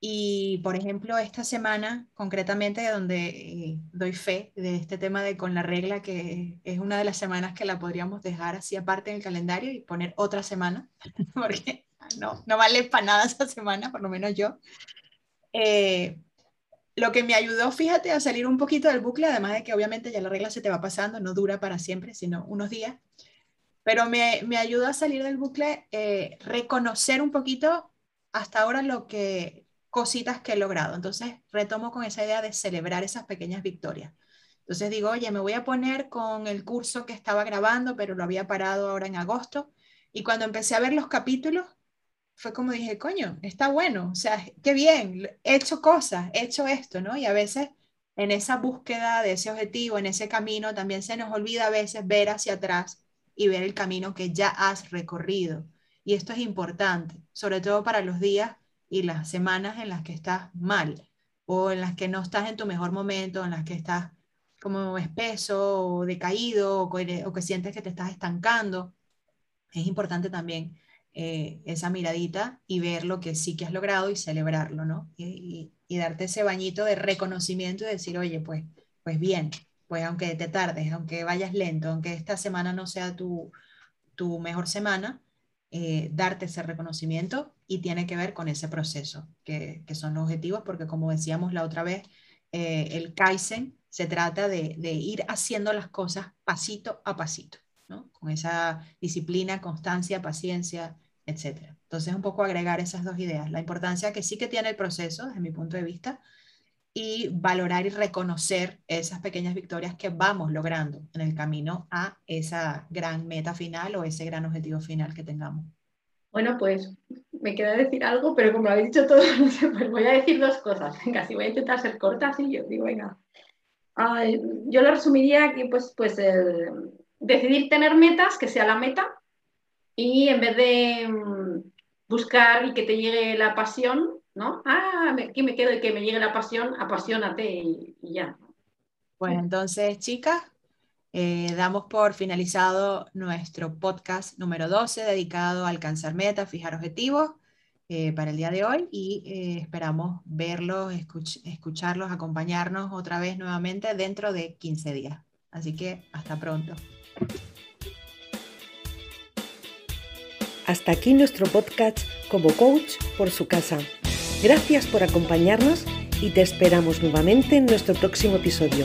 Y, por ejemplo, esta semana, concretamente, donde eh, doy fe de este tema de con la regla, que es una de las semanas que la podríamos dejar así aparte en el calendario y poner otra semana, porque no, no vale para nada esa semana, por lo menos yo. Eh, lo que me ayudó, fíjate, a salir un poquito del bucle, además de que obviamente ya la regla se te va pasando, no dura para siempre, sino unos días, pero me, me ayudó a salir del bucle, eh, reconocer un poquito hasta ahora lo que, cositas que he logrado. Entonces retomo con esa idea de celebrar esas pequeñas victorias. Entonces digo, oye, me voy a poner con el curso que estaba grabando, pero lo había parado ahora en agosto. Y cuando empecé a ver los capítulos, fue como dije, coño, está bueno, o sea, qué bien, he hecho cosas, he hecho esto, ¿no? Y a veces en esa búsqueda de ese objetivo, en ese camino, también se nos olvida a veces ver hacia atrás y ver el camino que ya has recorrido. Y esto es importante, sobre todo para los días y las semanas en las que estás mal o en las que no estás en tu mejor momento, en las que estás como espeso o decaído o, o que sientes que te estás estancando. Es importante también eh, esa miradita y ver lo que sí que has logrado y celebrarlo, ¿no? Y, darte ese bañito de reconocimiento y decir, oye, pues, pues bien, pues aunque te tardes, aunque vayas lento, aunque esta semana no sea tu, tu mejor semana, eh, darte ese reconocimiento y tiene que ver con ese proceso, que, son los objetivos, porque como decíamos la otra vez, eh, el Kaizen se trata de, de, ir haciendo las cosas pasito a pasito, ¿no? Con esa disciplina, constancia, paciencia, etcétera. Entonces, un poco agregar esas dos ideas, la importancia que sí que tiene el proceso, desde mi punto de vista, y valorar y reconocer esas pequeñas victorias que vamos logrando en el camino a esa gran meta final o ese gran objetivo final que tengamos. Bueno, pues me queda decir algo, pero como lo habéis dicho todo, pues voy a decir dos cosas. Venga, si voy a intentar ser corta, sí, yo digo, venga. yo lo resumiría aquí, pues, pues decidir tener metas, que sea la meta, y en vez de mm, buscar y que te llegue la pasión, ¿no? Ah, aquí me quedo y que me llegue la pasión, apasionate y, ya. Pues entonces, chicas, eh, damos por finalizado nuestro podcast número 12 dedicado a alcanzar metas, fijar objetivos eh, para el día de hoy y eh, esperamos verlos, escucharlos, acompañarnos otra vez nuevamente dentro de 15 días. Así que hasta pronto. Hasta aquí nuestro podcast como coach por su casa. Gracias por acompañarnos y te esperamos nuevamente en nuestro próximo episodio.